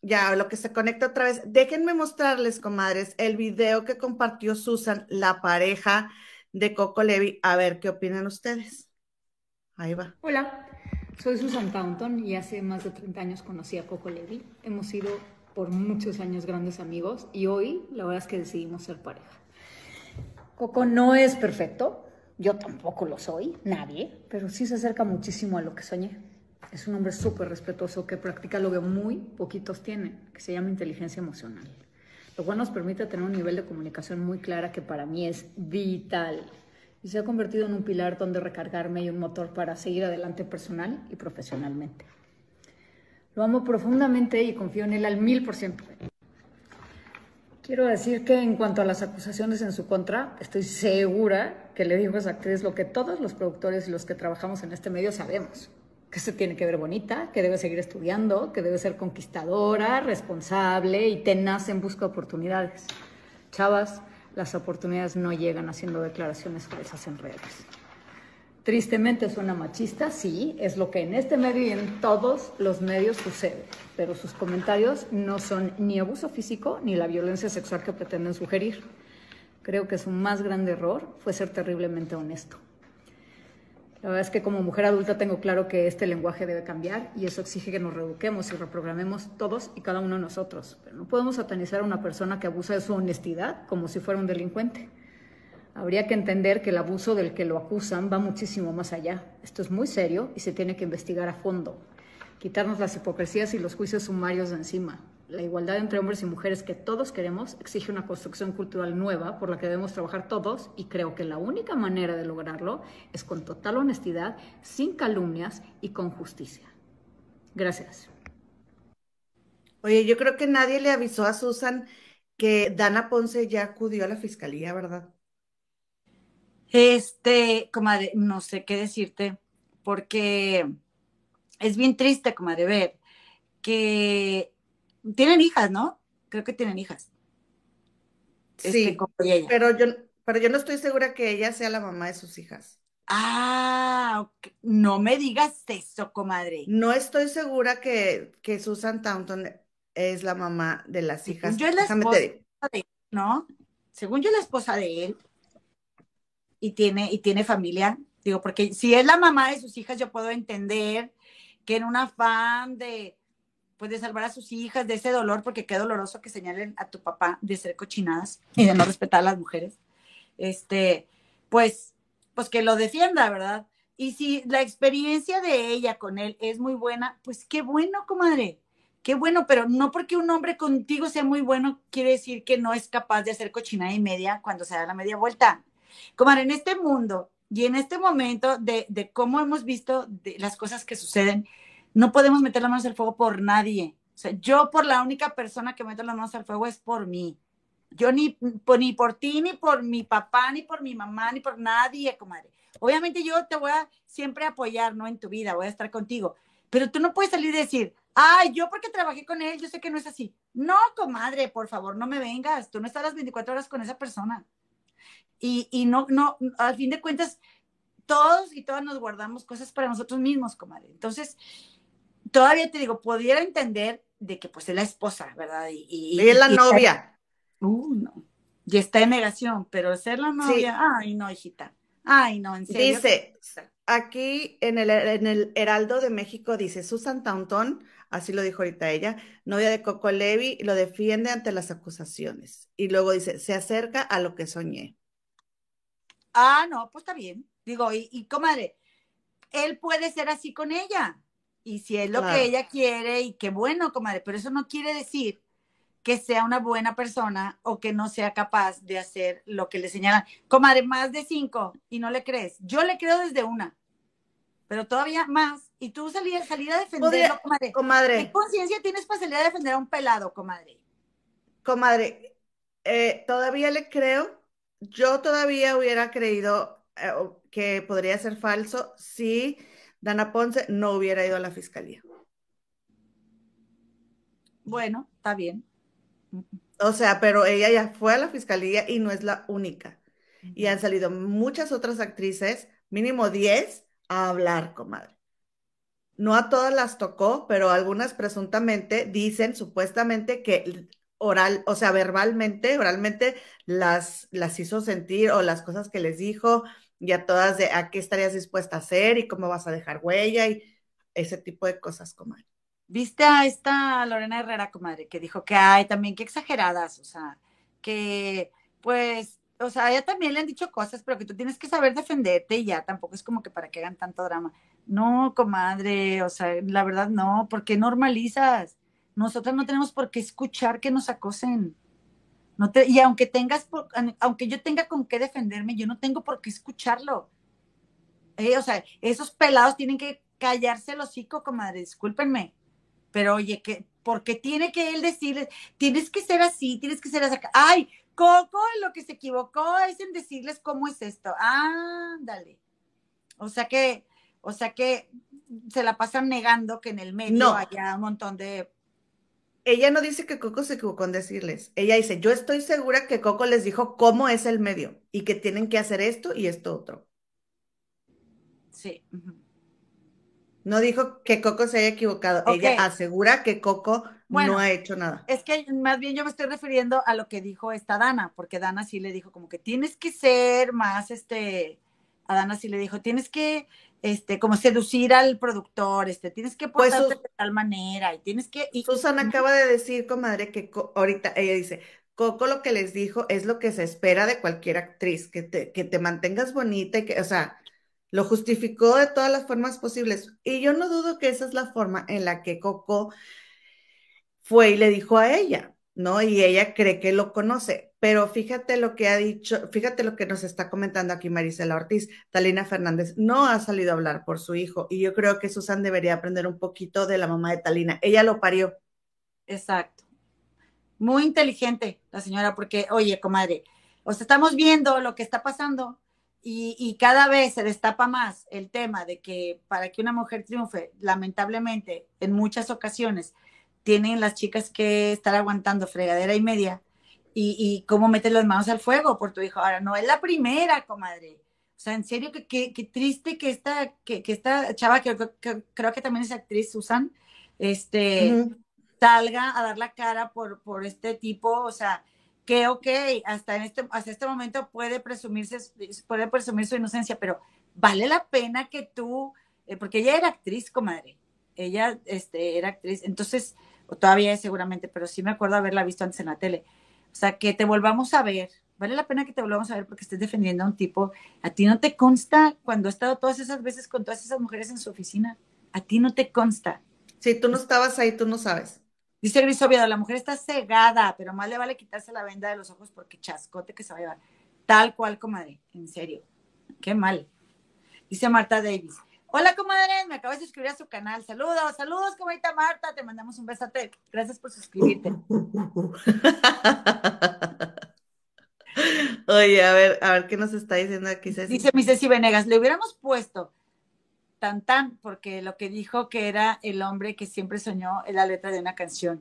ya, lo que se conecta otra vez. Déjenme mostrarles, comadres, el video que compartió Susan, la pareja de Coco Levi. A ver, ¿qué opinan ustedes? Ahí va. Hola, soy Susan Taunton y hace más de 30 años conocí a Coco Levi. Hemos sido por muchos años grandes amigos y hoy la verdad es que decidimos ser pareja. Coco no es perfecto, yo tampoco lo soy, nadie, pero sí se acerca muchísimo a lo que soñé es un hombre súper respetuoso que practica lo que muy poquitos tienen, que se llama inteligencia emocional. Lo cual nos permite tener un nivel de comunicación muy clara que para mí es vital. Y se ha convertido en un pilar donde recargarme y un motor para seguir adelante personal y profesionalmente. Lo amo profundamente y confío en él al mil por ciento. Quiero decir que en cuanto a las acusaciones en su contra, estoy segura que le dijo a esa actriz lo que todos los productores y los que trabajamos en este medio sabemos, que se tiene que ver bonita, que debe seguir estudiando, que debe ser conquistadora, responsable y tenaz en busca de oportunidades. Chavas, las oportunidades no llegan haciendo declaraciones falsas en redes. Tristemente suena machista, sí, es lo que en este medio y en todos los medios sucede, pero sus comentarios no son ni abuso físico ni la violencia sexual que pretenden sugerir. Creo que su más grande error fue ser terriblemente honesto. La verdad es que como mujer adulta tengo claro que este lenguaje debe cambiar y eso exige que nos reeduquemos y reprogramemos todos y cada uno de nosotros. Pero no podemos satanizar a una persona que abusa de su honestidad como si fuera un delincuente. Habría que entender que el abuso del que lo acusan va muchísimo más allá. Esto es muy serio y se tiene que investigar a fondo. Quitarnos las hipocresías y los juicios sumarios de encima la igualdad entre hombres y mujeres que todos queremos exige una construcción cultural nueva por la que debemos trabajar todos y creo que la única manera de lograrlo es con total honestidad, sin calumnias y con justicia. Gracias. Oye, yo creo que nadie le avisó a Susan que Dana Ponce ya acudió a la fiscalía, ¿verdad? Este, comadre, no sé qué decirte, porque es bien triste, comadre, ver que tienen hijas, ¿no? Creo que tienen hijas. Sí, este, pero yo, pero yo no estoy segura que ella sea la mamá de sus hijas. Ah, no me digas eso, comadre. No estoy segura que, que Susan Taunton es la mamá de las hijas. Yo es la esposa de él, ¿no? Según yo la esposa de él y tiene, y tiene familia. Digo, porque si es la mamá de sus hijas, yo puedo entender que en un afán de, puede salvar a sus hijas de ese dolor, porque qué doloroso que señalen a tu papá de ser cochinadas y de no respetar a las mujeres. Este, pues, pues que lo defienda, ¿verdad? Y si la experiencia de ella con él es muy buena, pues qué bueno, comadre. Qué bueno, pero no porque un hombre contigo sea muy bueno, quiere decir que no es capaz de hacer cochinada y media cuando se da la media vuelta. Comadre, en este mundo y en este momento de, de cómo hemos visto de las cosas que suceden, no podemos meter las manos al fuego por nadie. O sea, yo por la única persona que meto las manos al fuego es por mí. Yo ni, ni por ti, ni por mi papá, ni por mi mamá, ni por nadie, comadre. Obviamente yo te voy a siempre apoyar, ¿no? En tu vida, voy a estar contigo. Pero tú no puedes salir y decir, ay, yo porque trabajé con él, yo sé que no es así. No, comadre, por favor, no me vengas. Tú no estás las 24 horas con esa persona. Y, y no, no, al fin de cuentas, todos y todas nos guardamos cosas para nosotros mismos, comadre. Entonces, todavía te digo, pudiera entender de que pues es la esposa, ¿verdad? Y, y, Y es la y- novia. Uh, no. Y está en negación, pero ser la novia, ay, no, hijita. Ay, no, en serio. Dice, aquí en el, en el Heraldo de México dice, Susan Taunton, así lo dijo ahorita ella, novia de Coco Levi, lo defiende ante las acusaciones. Y luego dice, se acerca a lo que soñé. Ah, no, pues está bien. Digo, y, y comadre, él puede ser así con ella. Y si es lo Claro. que ella quiere, y qué bueno, comadre, pero eso no quiere decir que sea una buena persona o que no sea capaz de hacer lo que le señalan. Comadre, más de cinco y no le crees. Yo le creo desde una, pero todavía más. Y tú salir, salir a defenderlo, comadre. ¿Qué conciencia tienes para salir a defender a un pelado, comadre? comadre, eh, todavía le creo. Yo todavía hubiera creído eh, que podría ser falso si Dana Ponce no hubiera ido a la fiscalía. Bueno, está bien. O sea, pero ella ya fue a la fiscalía y no es la única. Y han salido muchas otras actrices, mínimo 10, a hablar, comadre. No a todas las tocó, pero algunas presuntamente dicen supuestamente que oral, o sea, verbalmente, oralmente las, las hizo sentir o las cosas que les dijo y a todas de a qué estarías dispuesta a hacer y cómo vas a dejar huella y ese tipo de cosas, comadre. ¿Viste a esta Lorena Herrera, comadre, que dijo que hay también que exageradas, o sea, que pues, o sea, ella también le han dicho cosas, pero que tú tienes que saber defenderte y ya, tampoco es como que para que hagan tanto drama. No, comadre, o sea, la verdad no, porque normalizas. Nosotras no tenemos por qué escuchar que nos acosen. No te, y aunque tengas, por- aunque yo tenga con qué defenderme, yo no tengo por qué escucharlo. Eh, o sea, esos pelados tienen que callarse el hocico, comadre, discúlpenme. Pero oye, que, porque tiene que él decirles, tienes que ser así, tienes que ser así. Ay, Coco lo que se equivocó es en decirles cómo es esto. Ándale. O sea que, o sea que se la pasan negando que en el medio No. haya un montón de. Ella no dice que Coco se equivocó en decirles. Ella dice, yo estoy segura que Coco les dijo cómo es el medio y que tienen que hacer esto y esto otro. Sí. No dijo que Coco se haya equivocado. Ella asegura que Coco Bueno. no ha hecho nada. Es que más bien yo me estoy refiriendo a lo que dijo esta Dana, porque Dana sí le dijo como que tienes que ser más, este, a Dana sí le dijo, tienes que, este, como seducir al productor, este, tienes que Pues, portarte Sus- de tal manera y tienes que, y- Susan acaba de decir, comadre, que Co- ahorita ella dice, Coco lo que les dijo es lo que se espera de cualquier actriz, que te, que te mantengas bonita y que, o sea, lo justificó de todas las formas posibles. Y yo no dudo que esa es la forma en la que Coco fue y le dijo a ella, ¿no? Y ella cree que lo conoce. Pero fíjate lo que ha dicho, fíjate lo que nos está comentando aquí Marisela Ortiz. Talina Fernández no ha salido a hablar por su hijo y yo creo que Susan debería aprender un poquito de la mamá de Talina. Ella lo parió. exacto. Muy inteligente la señora, porque, oye, comadre, o sea, estamos viendo lo que está pasando y, y cada vez se destapa más el tema de que para que una mujer triunfe, lamentablemente, en muchas ocasiones, tienen las chicas que estar aguantando fregadera y media y, y cómo metes las manos al fuego por tu hijo. Ahora, no es la primera, comadre. O sea, en serio, que, que, que triste que esta, que, que esta chava, que, que creo que también es actriz, Susan, este, Ujú. salga a dar la cara por, por este tipo, o sea, que ok, hasta en este, hasta este momento puede presumirse, puede presumir su inocencia, pero vale la pena que tú, eh, porque ella era actriz, comadre, ella este, era actriz, entonces, o todavía es seguramente, pero sí me acuerdo haberla visto antes en la tele, o sea, que te volvamos a ver, vale la pena que te volvamos a ver porque estés defendiendo a un tipo, a ti no te consta cuando ha estado todas esas veces con todas esas mujeres en su oficina, a ti no te consta. Si tú no estabas ahí, tú no sabes. Dice Gris Oviedo, la mujer está cegada, pero más le vale quitarse la venda de los ojos porque chascote que se va a llevar. Tal cual, comadre, en serio. Qué mal. Dice Marta Davis. Hola, comadre, me acabas de suscribir a su canal. Saludos, saludos, comadita Marta. Te mandamos un besote. Gracias por suscribirte. Oye, a ver, a ver qué nos está diciendo aquí Ceci. Dice mi Ceci Venegas, le hubiéramos puesto tan tan, porque lo que dijo que era el hombre que siempre soñó en la letra de una canción.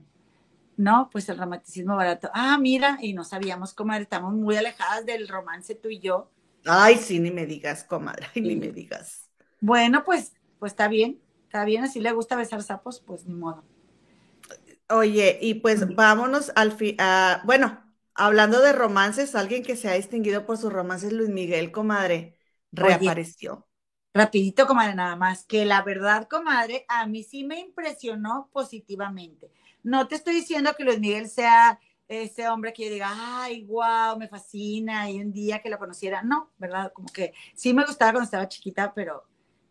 No, pues el romanticismo barato. Ah, mira, y no sabíamos, comadre, estamos muy alejadas del romance tú y yo. Ay, sí, ni me digas, comadre, ni me digas. Bueno, pues, pues está bien, está bien, así le gusta besar sapos, pues ni modo. Oye, y pues vámonos al fin, bueno, hablando de romances, alguien que se ha distinguido por sus romances, Luis Miguel, comadre, reapareció. rapidito, comadre, nada más, que la verdad, comadre, a mí sí me impresionó positivamente. No te estoy diciendo que Luis Miguel sea ese hombre que yo diga, ay, wow, me fascina, y un día que lo conociera, no, ¿verdad? Como que sí me gustaba cuando estaba chiquita, pero,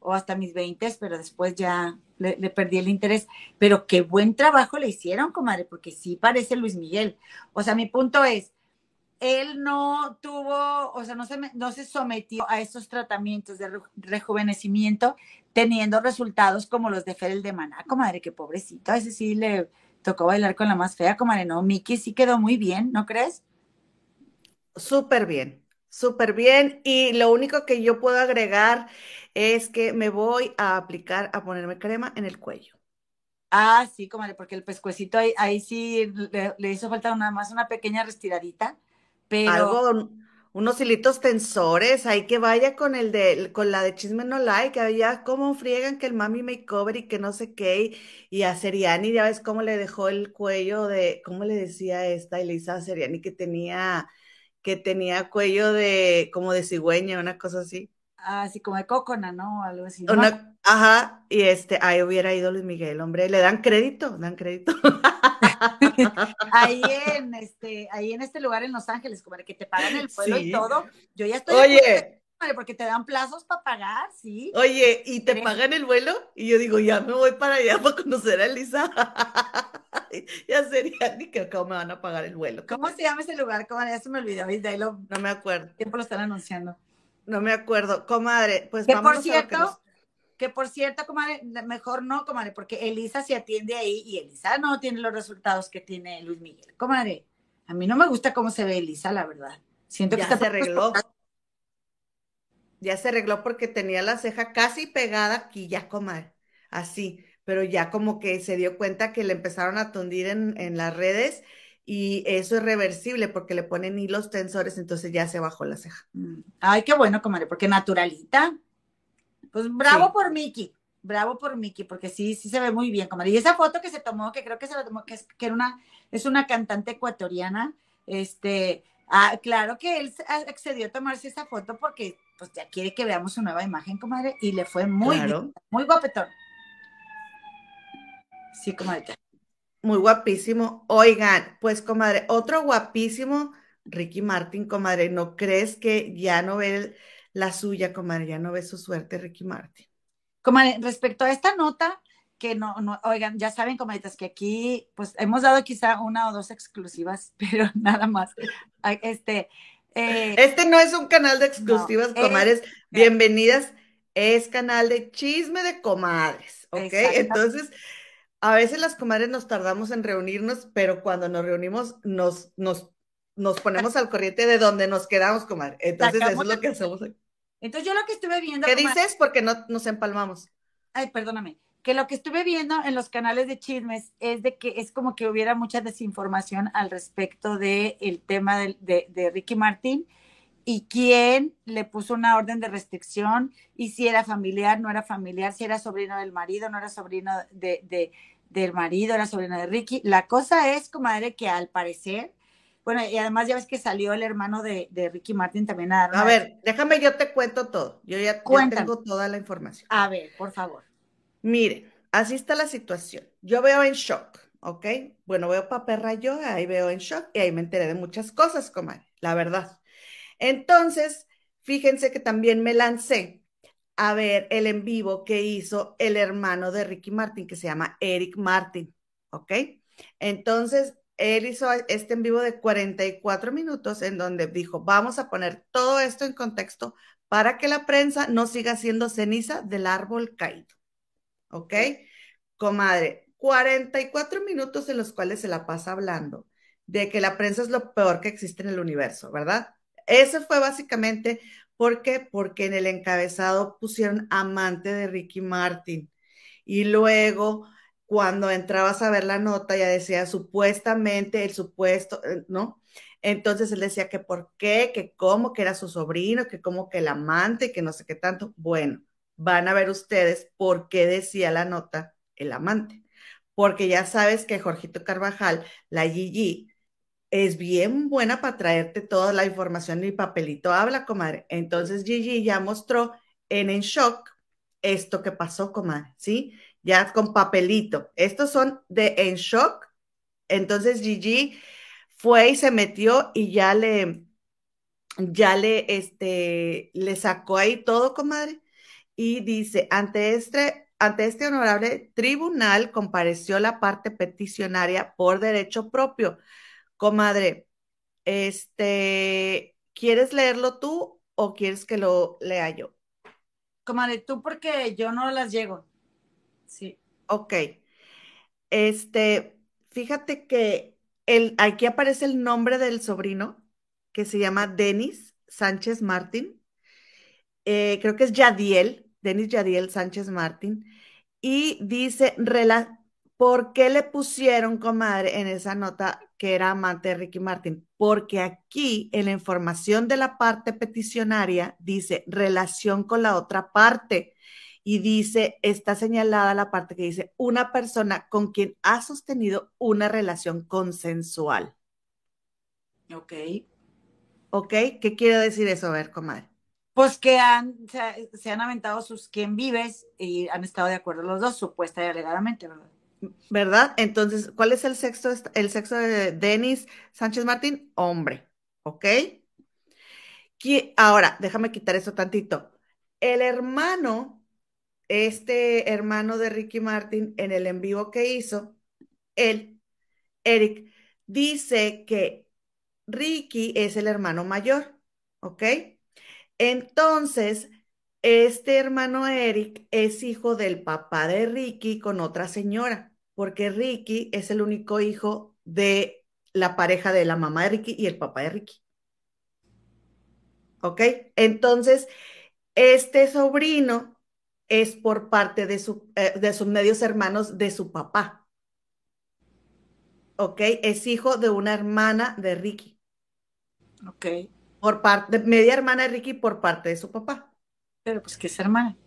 o hasta mis 20, pero después ya le, perdí el interés. Pero qué buen trabajo le hicieron, comadre, porque sí parece Luis Miguel. O sea, mi punto es, él no tuvo, o sea, no se, no se sometió a esos tratamientos de rejuvenecimiento teniendo resultados como los de Fidel de Maná, comadre, qué pobrecito, a ese sí le tocó bailar con la más fea, como no, Miki sí quedó muy bien, ¿no crees? Súper bien, súper bien. Y lo único que yo puedo agregar es que me voy a aplicar a ponerme crema en el cuello. Ah, sí, comadre, porque el pescuecito ahí, ahí sí le, hizo falta nada más una pequeña restiradita, pero... Algo, unos hilitos tensores, ahí que vaya con el de, con la de Chisme No Like, que había cómo friegan que el Mami Makeover y que no sé qué, y, a Seriani, ya ves cómo le dejó el cuello de, ¿cómo le decía esta? Y le a Seriani que tenía, que tenía cuello de, como de cigüeña, una cosa así. así como de cocona, ¿no? Algo así. ajá, y este, ahí hubiera ido Luis Miguel, hombre, le dan crédito, dan crédito. ahí en este, ahí en este lugar en Los Ángeles, como que te pagan el vuelo y todo. Yo ya estoy. Oye. Porque te dan plazos para pagar, sí. Oye, ¿y te pagan el vuelo? Y yo digo, ya me voy para allá para conocer a Elisa. ya sería ni que cómo me van a pagar el vuelo. ¿Cómo se llama ese lugar? ¿Cómo ya se me olvidó? no me acuerdo. Tiempo lo están anunciando. No me acuerdo. Comadre, pues vamos por cierto, que por cierto, comadre, mejor no, comadre, porque Elisa se atiende ahí y Elisa no tiene los resultados que tiene Luis Miguel. Comadre, a mí no me gusta cómo se ve Elisa, la verdad. Siento ya que se arregló. Ya se arregló porque tenía la ceja casi pegada aquí, ya, comadre. Así, pero ya como que se dio cuenta que le empezaron a tundir en, en las redes y eso es reversible porque le ponen hilos tensores, entonces ya se bajó la ceja. Mm. Ay, qué bueno, comadre, porque naturalita. Pues bravo por Miki, bravo por Miki, porque sí, sí se ve muy bien, comadre. Y esa foto que se tomó, que creo que se la tomó, que es, que era una, es una cantante ecuatoriana, este, ah, claro que él accedió a tomarse esa foto porque pues ya quiere que veamos su nueva imagen, comadre, y le fue muy bien, muy guapetón. Sí, comadre. Muy guapísimo. Oigan, pues, comadre, otro guapísimo, Ricky Martin, comadre, ¿no crees que ya no ve el la suya, comadre, ya no ve su suerte Ricky Martin. Comadre, respecto a esta nota, que no, no, oigan, ya saben, comadritas, que aquí, pues, hemos dado quizá una o dos exclusivas, pero nada más. Este, eh, este no es un canal de exclusivas, comadres. Bienvenidas. Es canal de chisme de comadres, ¿ok? Entonces, a veces las comadres nos tardamos en reunirnos, pero cuando nos reunimos nos, nos, nos ponemos al corriente de donde nos quedamos, comadre. Entonces, eso es lo que hacemos aquí. Entonces yo lo que estuve viendo... ¿Qué dices? Porque no nos empalmamos. Ay, perdóname. Que lo que estuve viendo en los canales de chismes es de que es como que hubiera mucha desinformación al respecto del el tema de, de, Ricky Martin y quién le puso una orden de restricción y si era familiar, no era familiar, si era sobrino del marido, no era sobrino de, de, del marido, era sobrino de Ricky. La cosa es, comadre, que al parecer bueno, y además ya ves que salió el hermano de, Ricky Martin también a dar. A ver, déjame, yo te cuento todo. Yo ya, tengo toda la información. A ver, por favor. Miren, así está la situación. Yo veo en shock, ¿ok? Bueno, veo Perra yo, ahí veo en shock y ahí me enteré de muchas cosas, comadre, la verdad. Entonces, fíjense que también me lancé a ver el en vivo que hizo el hermano de Ricky Martin, que se llama Eric Martin, ¿ok? Entonces, él hizo este en vivo de 44 minutos en donde dijo, vamos a poner todo esto en contexto para que la prensa no siga siendo ceniza del árbol caído. ¿Ok? Comadre, 44 minutos en los cuales se la pasa hablando de que la prensa es lo peor que existe en el universo, ¿verdad? Ese fue básicamente, ¿por qué? Porque en el encabezado pusieron amante de Ricky Martin y luego cuando entrabas a ver la nota ya decía supuestamente, el supuesto, eh, ¿no? Entonces él decía que por qué, que cómo, que era su sobrino, que cómo que el amante, que no sé qué tanto. Bueno, van a ver ustedes por qué decía la nota el amante. Porque ya sabes que Jorgito Carvajal, la Gigi, es bien buena para traerte toda la información y papelito habla, comadre. Entonces Gigi ya mostró en En Shock esto que pasó, comadre, ¿sí? Ya con papelito. Estos son de En Shock. Entonces Gigi fue y se metió y ya le, ya le, este, le sacó ahí todo, comadre. Y dice, ante este, ante este honorable tribunal compareció la parte peticionaria por derecho propio Comadre, este, ¿quieres leerlo tú o quieres que lo lea yo? Comadre, tú porque yo no las llego. Sí. Ok. Este, fíjate que el, aquí aparece el nombre del sobrino, que se llama Denis Sánchez Martín. Eh, creo que es Yadiel, Denis Yadiel Sánchez Martín. Y dice, ¿por qué le pusieron, comadre, en esa nota que era amante de Ricky Martin, porque aquí en la información de la parte peticionaria dice relación con la otra parte y dice, está señalada la parte que dice una persona con quien ha sostenido una relación consensual. Ok. Ok, ¿qué quiere decir eso? A ver, comadre. Pues que han, se, han aventado sus quién vives y han estado de acuerdo los dos, supuesta y alegadamente, ¿verdad? ¿verdad? Entonces, ¿cuál es el sexo, el sexo de Denis Sánchez Martín? Hombre, ¿ok? Ahora, déjame quitar eso tantito. El hermano, este hermano de Ricky Martin, en el en vivo que hizo, él, Eric, dice que Ricky es el hermano mayor, ¿ok? Entonces, este hermano Eric es hijo del papá de Ricky con otra señora porque Ricky es el único hijo de la pareja de la mamá de Ricky y el papá de Ricky. ¿Ok? Entonces, este sobrino es por parte de, su, eh, de sus medios hermanos de su papá. ¿Ok? Es hijo de una hermana de Ricky. Ok. Por parte, media hermana de Ricky por parte de su papá. Pero pues que es hermana.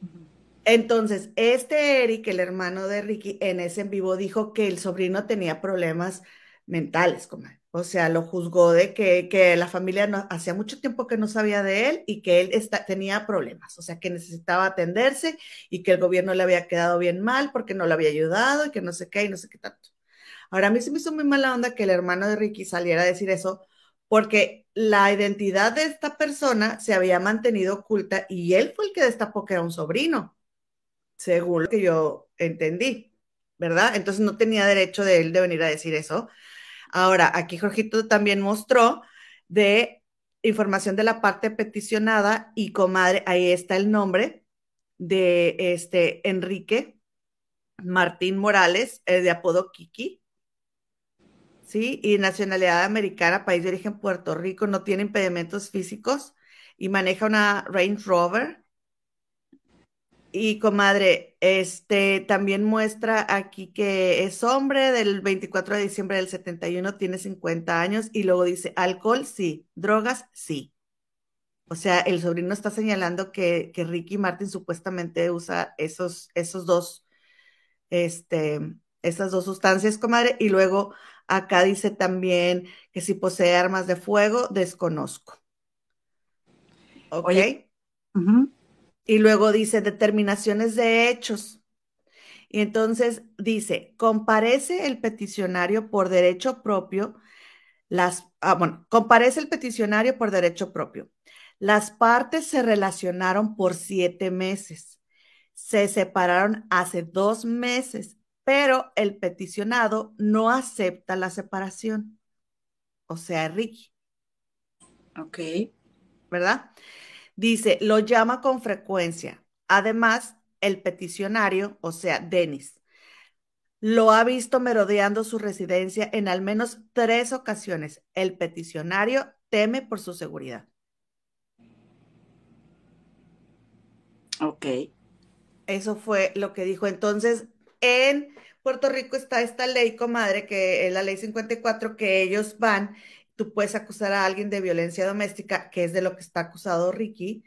Entonces, este Eric, el hermano de Ricky, en ese en vivo dijo que el sobrino tenía problemas mentales, o sea, lo juzgó de que, la familia no, hacía mucho tiempo que no sabía de él y que él tenía problemas, o sea, que necesitaba atenderse y que el gobierno le había quedado bien mal porque no le había ayudado y que no sé qué y no sé qué tanto. Ahora, a mí se me hizo muy mala onda que el hermano de Ricky saliera a decir eso porque la identidad de esta persona se había mantenido oculta y él fue el que destapó que era un sobrino según lo que yo entendí, ¿verdad? Entonces no tenía derecho de él de venir a decir eso. Ahora, aquí Jorgito también mostró de información de la parte peticionada y comadre, ahí está el nombre de este Enrique Martín Morales, eh, de apodo Kiki, ¿sí? Y nacionalidad americana, país de origen Puerto Rico, no tiene impedimentos físicos y maneja una Range Rover y comadre, este también muestra aquí que es hombre del 24 de diciembre del 71, tiene 50 años y luego dice alcohol, sí, drogas, sí. O sea, el sobrino está señalando que, que Ricky Martin supuestamente usa esos, esos dos, este, esas dos sustancias, comadre, y luego acá dice también que si posee armas de fuego, desconozco. ¿Ok? Y luego dice determinaciones de hechos. Y entonces dice, comparece el peticionario por derecho propio, las, ah, bueno, comparece el peticionario por derecho propio. Las partes se relacionaron por siete meses. Se separaron hace dos meses, pero el peticionado no acepta la separación. O sea, Ricky. Ok. ¿Verdad? Dice, lo llama con frecuencia. Además, el peticionario, o sea, Denis, lo ha visto merodeando su residencia en al menos tres ocasiones. El peticionario teme por su seguridad. Ok. Eso fue lo que dijo. Entonces, en Puerto Rico está esta ley, comadre, que es la ley 54, que ellos van, tú puedes acusar a alguien de violencia doméstica, que es de lo que está acusado Ricky,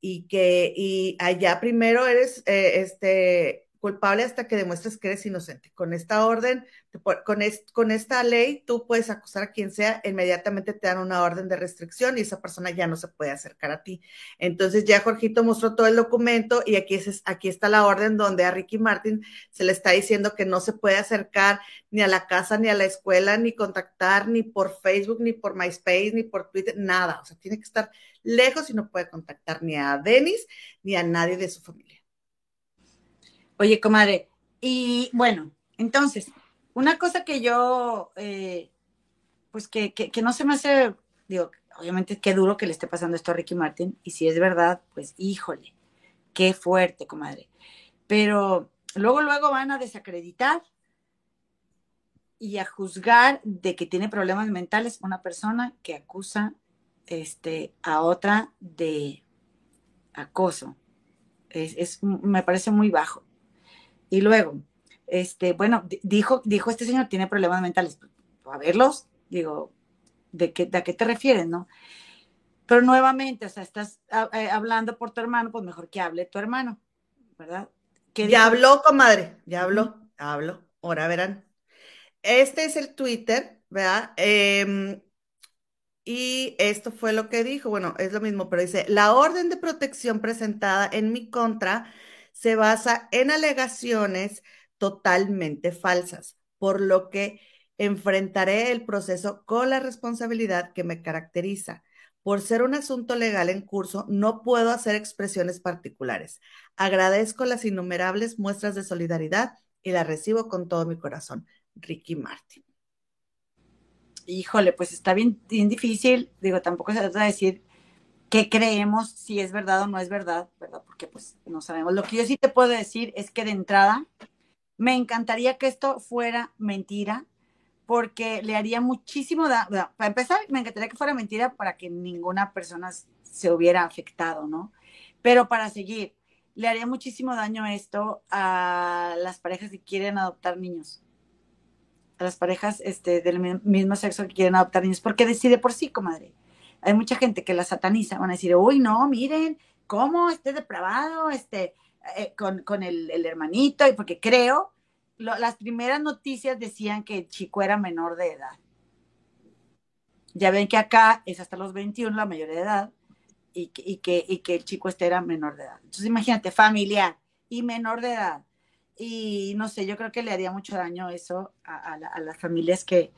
y que y allá primero eres eh, este culpable hasta que demuestres que eres inocente. Con esta orden, con, con esta ley, tú puedes acusar a quien sea, inmediatamente te dan una orden de restricción y esa persona ya no se puede acercar a ti. Entonces ya Jorgito mostró todo el documento y aquí, es, aquí está la orden donde a Ricky Martin se le está diciendo que no se puede acercar ni a la casa, ni a la escuela, ni contactar, ni por Facebook, ni por MySpace, ni por Twitter, nada. O sea, tiene que estar lejos y no puede contactar ni a Denis ni a nadie de su familia. Oye, comadre, y bueno, entonces, una cosa que yo, eh, pues que, que, no se me hace, digo, obviamente qué duro que le esté pasando esto a Ricky Martin, y si es verdad, pues híjole, qué fuerte, comadre. Pero luego, luego van a desacreditar y a juzgar de que tiene problemas mentales una persona que acusa este, a otra de acoso. es, me parece muy bajo. Y luego, este, bueno, dijo, dijo este señor, tiene problemas mentales. A verlos, digo, ¿de qué, ¿de qué te refieres, no? Pero nuevamente, o sea, estás eh, hablando por tu hermano, pues mejor que hable tu hermano, ¿verdad? Ya habló, comadre, ya habló, habló. Ahora verán. Este es el Twitter, ¿verdad? Em, y esto fue lo que dijo, bueno, es lo mismo, pero dice, la orden de protección presentada en mi contra se basa en alegaciones totalmente falsas, por lo que enfrentaré el proceso con la responsabilidad que me caracteriza. Por ser un asunto legal en curso, no puedo hacer expresiones particulares. Agradezco las innumerables muestras de solidaridad y las recibo con todo mi corazón. Ricky Martin. Híjole, pues está bien, difícil. Digo, tampoco se trata de decir que creemos si es verdad o no es verdad, ¿verdad? Porque pues no sabemos. Lo que yo sí te puedo decir es que de entrada me encantaría que esto fuera mentira, porque le haría muchísimo daño. Para empezar, me encantaría que fuera mentira para que ninguna persona se hubiera afectado, ¿no? Pero para seguir, le haría muchísimo daño esto a las parejas que quieren adoptar niños, a las parejas este, del mismo sexo que quieren adoptar niños, porque decide por sí, comadre hay mucha gente que la sataniza, van a decir, uy, no, miren, cómo este depravado, este, eh, con, el, hermanito, y porque creo, las primeras noticias decían que el chico era menor de edad. Ya ven que acá es hasta los 21 la mayoría de edad y que, y que, el chico este era menor de edad. Entonces imagínate, familiar y menor de edad. Y no sé, yo creo que le haría mucho daño eso a, las familias que,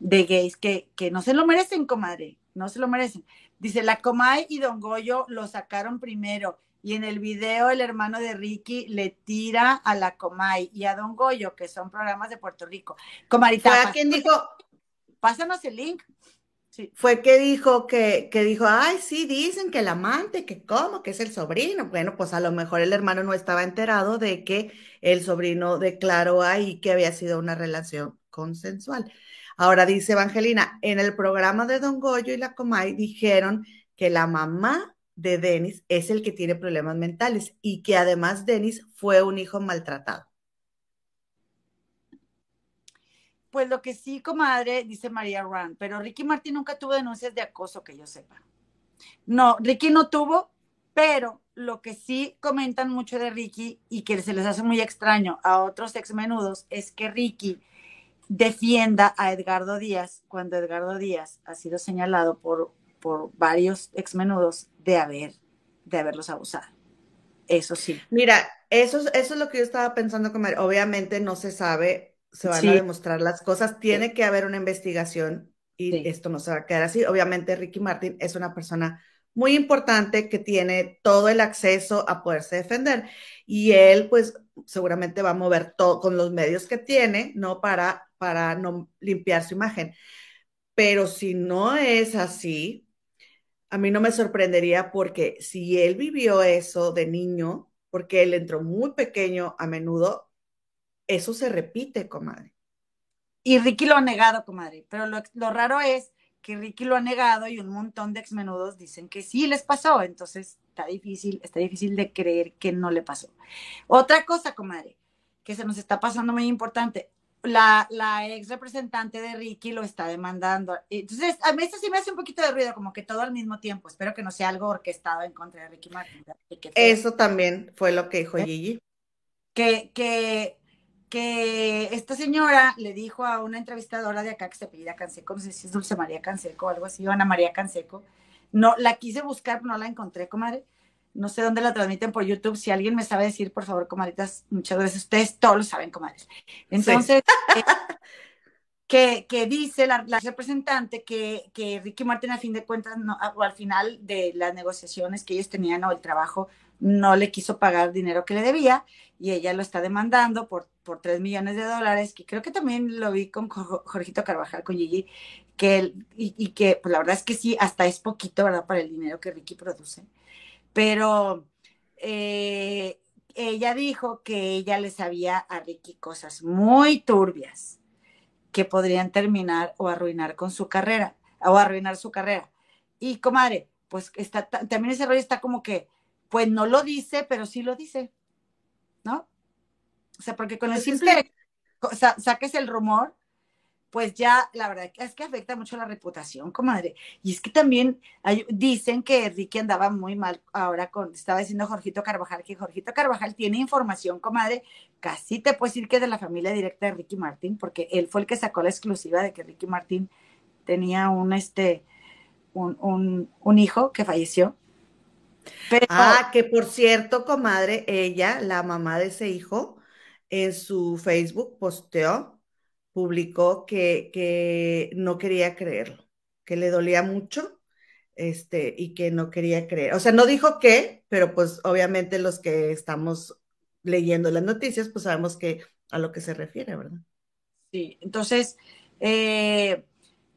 de gays que, que no se lo merecen, comadre no se lo merecen. Dice, la Comay y Don Goyo lo sacaron primero y en el video el hermano de Ricky le tira a la Comay y a Don Goyo, que son programas de Puerto Rico. Comarita. ¿Fue a quien dijo? Pásanos el link. Sí. Fue que dijo que, que dijo, ay, sí, dicen que el amante, que cómo, que es el sobrino. Bueno, pues a lo mejor el hermano no estaba enterado de que el sobrino declaró ahí que había sido una relación consensual. Ahora dice Evangelina, en el programa de Don Goyo y la Comay dijeron que la mamá de Denis es el que tiene problemas mentales y que además Denis fue un hijo maltratado. Pues lo que sí, comadre, dice María Rand, pero Ricky Martín nunca tuvo denuncias de acoso, que yo sepa. No, Ricky no tuvo, pero lo que sí comentan mucho de Ricky y que se les hace muy extraño a otros ex menudos es que Ricky defienda a Edgardo Díaz cuando Edgardo Díaz ha sido señalado por, por varios exmenudos de haber de haberlos abusado. Eso sí. Mira, eso, eso es lo que yo estaba pensando comer. Obviamente no se sabe, se van a demostrar las cosas, tiene que haber una investigación y esto no se va a quedar así. Obviamente Ricky Martin es una persona muy importante que tiene todo el acceso a poderse defender y él pues seguramente va a mover todo con los medios que tiene, ¿no? Para para no limpiar su imagen. Pero si no es así, a mí no me sorprendería porque si él vivió eso de niño, porque él entró muy pequeño a menudo, eso se repite, comadre. Y Ricky lo ha negado, comadre, pero lo, raro es que Ricky lo ha negado y un montón de exmenudos dicen que sí les pasó, entonces está difícil, está difícil de creer que no le pasó. Otra cosa, comadre, que se nos está pasando muy importante. La, la ex representante de Ricky lo está demandando. Entonces, a mí esto sí me hace un poquito de ruido, como que todo al mismo tiempo. Espero que no sea algo orquestado en contra de Ricky Martin. Eso también fue lo que dijo ¿Eh? Gigi. Que, que, que esta señora le dijo a una entrevistadora de acá que se apellida Canseco, no sé si es Dulce María Canseco o algo así, o Ana María Canseco. No, la quise buscar, pero no la encontré, comadre no sé dónde la transmiten por YouTube. Si alguien me sabe decir, por favor, comadritas, muchas gracias. Ustedes todos lo saben, comadres. Entonces, eh, que, que, dice la, representante que, que, Ricky Martin, a fin de cuentas, no, o al final de las negociaciones que ellos tenían o el trabajo, no le quiso pagar dinero que le debía y ella lo está demandando por, por 3 millones de dólares, que creo que también lo vi con Jorgito Carvajal, con Gigi, que y, y, que pues, la verdad es que sí, hasta es poquito, ¿verdad? Para el dinero que Ricky produce pero eh, ella dijo que ella le sabía a Ricky cosas muy turbias que podrían terminar o arruinar con su carrera, o arruinar su carrera. Y comadre, pues está, también ese rollo está como que, pues no lo dice, pero sí lo dice, ¿no? O sea, porque con el pues simple, saques el rumor, pues ya la verdad es que afecta mucho la reputación, comadre. Y es que también dicen que Ricky andaba muy mal ahora con, estaba diciendo Jorgito Carvajal, que Jorgito Carvajal tiene información, comadre, casi te puedo decir que de la familia directa de Ricky Martín, porque él fue el que sacó la exclusiva de que Ricky Martín tenía un, este, un, un, hijo que falleció. ah, que por cierto, comadre, ella, la mamá de ese hijo, en su Facebook posteó publicó que, que no quería creerlo, que le dolía mucho este, y que no quería creer. O sea, no dijo qué, pero pues obviamente los que estamos leyendo las noticias, pues sabemos que a lo que se refiere, ¿verdad? Sí, entonces, eh,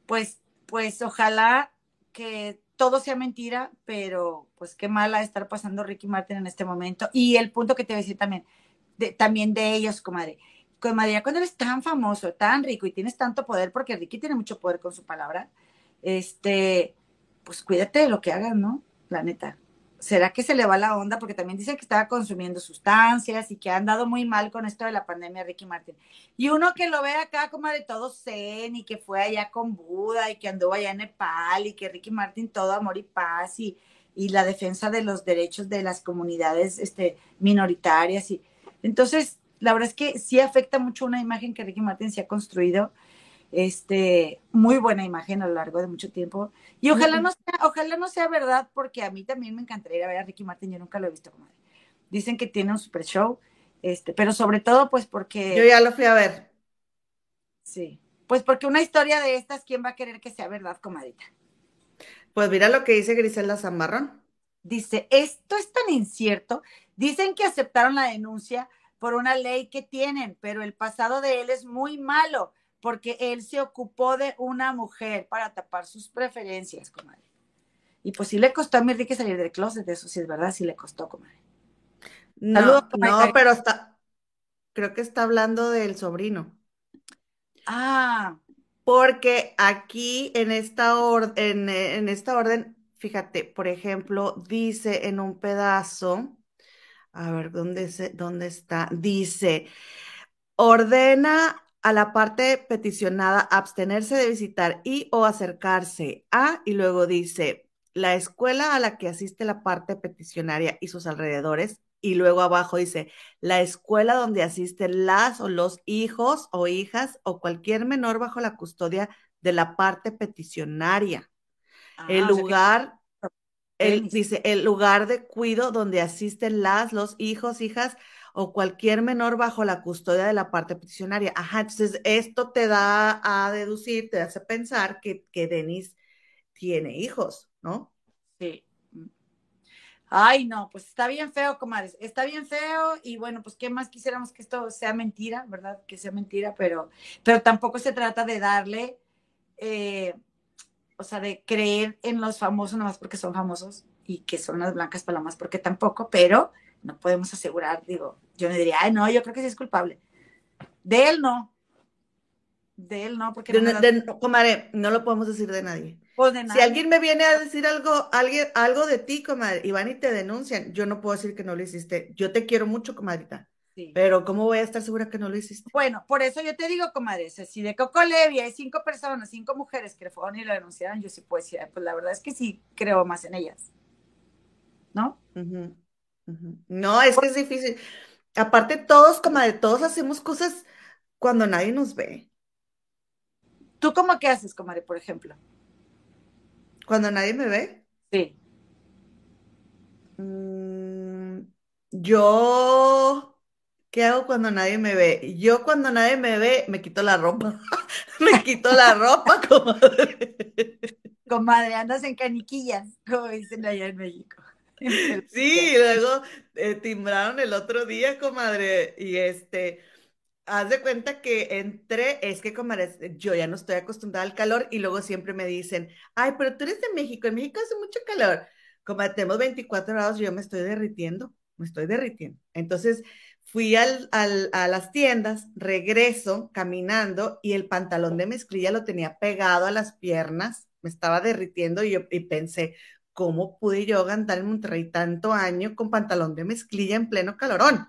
pues, pues ojalá que todo sea mentira, pero pues qué mala estar pasando Ricky Martin en este momento. Y el punto que te voy a decir también, también de ellos, comadre con María, cuando eres tan famoso, tan rico y tienes tanto poder, porque Ricky tiene mucho poder con su palabra, este, pues cuídate de lo que hagas, ¿no? La neta. ¿Será que se le va la onda? Porque también dice que estaba consumiendo sustancias y que ha andado muy mal con esto de la pandemia, Ricky Martin. Y uno que lo ve acá como de todo zen y que fue allá con Buda y que andó allá en Nepal y que Ricky Martin todo amor y paz y, y la defensa de los derechos de las comunidades este, minoritarias. Y, entonces, la verdad es que sí afecta mucho una imagen que Ricky Martin se ha construido, este, muy buena imagen a lo largo de mucho tiempo. Y ojalá no sea, ojalá no sea verdad, porque a mí también me encantaría ir a ver a Ricky Martin, yo nunca lo he visto como Dicen que tiene un super show, este, pero sobre todo, pues porque. Yo ya lo fui a ver. Sí. Pues porque una historia de estas, ¿quién va a querer que sea verdad, comadita? Pues mira lo que dice Griselda Zamarrón. Dice, esto es tan incierto. Dicen que aceptaron la denuncia, por una ley que tienen, pero el pasado de él es muy malo porque él se ocupó de una mujer para tapar sus preferencias, comadre. Y pues sí le costó a mi Enrique salir del closet, eso sí es verdad, sí le costó, comadre. No, no, pero está, creo que está hablando del sobrino. Ah. Porque aquí en esta, orden, en esta orden, fíjate, por ejemplo, dice en un pedazo, a ver, ¿dónde, se, dónde está? Dice, ordena a la parte peticionada abstenerse de visitar y o acercarse a, y luego dice, la escuela a la que asiste la parte peticionaria y sus alrededores, y luego abajo dice, la escuela donde asisten las o los hijos o hijas o cualquier menor bajo la custodia de la parte peticionaria. el ah, lugar él dice, el lugar de cuido donde asisten las, los hijos, hijas o cualquier menor bajo la custodia de la parte peticionaria. Ajá, entonces esto te da a deducir, te hace pensar que, que Denis tiene hijos, ¿no? Sí. Ay, no, pues está bien feo, comadres, está bien feo y bueno, pues qué más quisiéramos que esto sea mentira, ¿verdad? Que sea mentira, pero, pero tampoco se trata de darle eh, o sea, de creer en los famosos nomás porque son famosos y que son las blancas palomas porque tampoco, pero no podemos asegurar, digo, yo me diría, ay, no, yo creo que sí es culpable. De él no. De él no, porque... no, comadre, no lo podemos decir de nadie. Pues de si alguien me viene a decir algo, alguien, algo de ti, comadre, y van y te denuncian, yo no puedo decir que no lo hiciste. Yo te quiero mucho, comadrita. Sí. Pero ¿cómo voy a estar segura que no lo hiciste? Bueno, por eso yo te digo, comadre, si de Coco Levi hay cinco personas, cinco mujeres que le fueron y lo denunciaron, yo sí puedo decir, pues la verdad es que sí creo más en ellas. ¿No? No, es que es difícil. Aparte, todos, comadre, todos hacemos cosas cuando nadie nos ve. ¿Tú cómo qué haces, comadre, por ejemplo? Cuando nadie me ve. Sí. Mm, yo, ¿qué hago cuando nadie me ve? Yo cuando nadie me ve, me quito la ropa. Me quito la ropa, comadre. Comadre, andas en caniquillas, como dicen allá en México. Sí, y luego eh, timbraron el otro día, comadre, y este, haz de cuenta que entré, es que, comadre, yo ya no estoy acostumbrada al calor, y luego siempre me dicen, ay, pero tú eres de México, en México hace mucho calor. Comadre, tenemos 24 grados, yo me estoy derritiendo, me estoy derritiendo. Entonces, fui al, al- a las tiendas, regreso caminando, y el pantalón de mezclilla lo tenía pegado a las piernas, me estaba derritiendo, y yo y pensé, ¿cómo pude yo andar en Monterrey tanto año con pantalón de mezclilla en pleno calorón?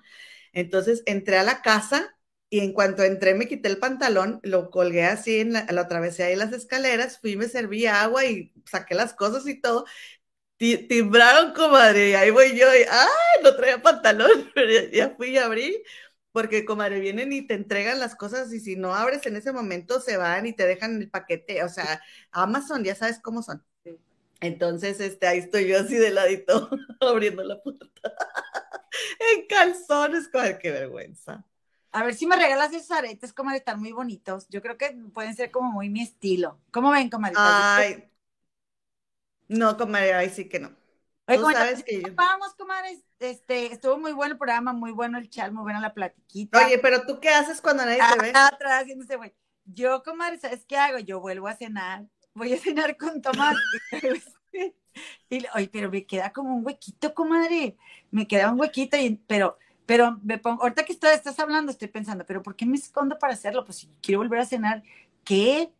Entonces entré a la casa y en cuanto entré me quité el pantalón, lo colgué así, en la, lo atravesé ahí las escaleras, fui, me serví agua y saqué las cosas y todo. Ti- Timbraron, comadre, y ahí voy yo, y ¡ay! No traía pantalón, pero ya, ya fui y abrí, porque, comadre, vienen y te entregan las cosas y si no abres en ese momento se van y te dejan el paquete, o sea, Amazon, ya sabes cómo son. Entonces, este, ahí estoy yo así de ladito, abriendo la puerta. En calzones, comadre, qué vergüenza. A ver si me regalas esos aretes, comadre, están muy bonitos. Yo creo que pueden ser como muy mi estilo. ¿Cómo ven, comadre? Ay, no, comadre, ahí sí que no. Oye, Tú comadre, sabes que yo. Vamos, comadres. Este, estuvo muy bueno el programa, muy bueno el chat, muy buena la platiquita. Oye, pero tú qué haces cuando nadie te ve? Ah, atrás haciéndose güey. Yo, comadre, ¿sabes qué hago? Yo vuelvo a cenar. Voy a cenar con Tomás. y, oye, pero me queda como un huequito, comadre. Me queda un huequito, y, pero, pero me pongo, ahorita que estoy, estás hablando, estoy pensando, pero ¿por qué me escondo para hacerlo? Pues si quiero volver a cenar, ¿qué?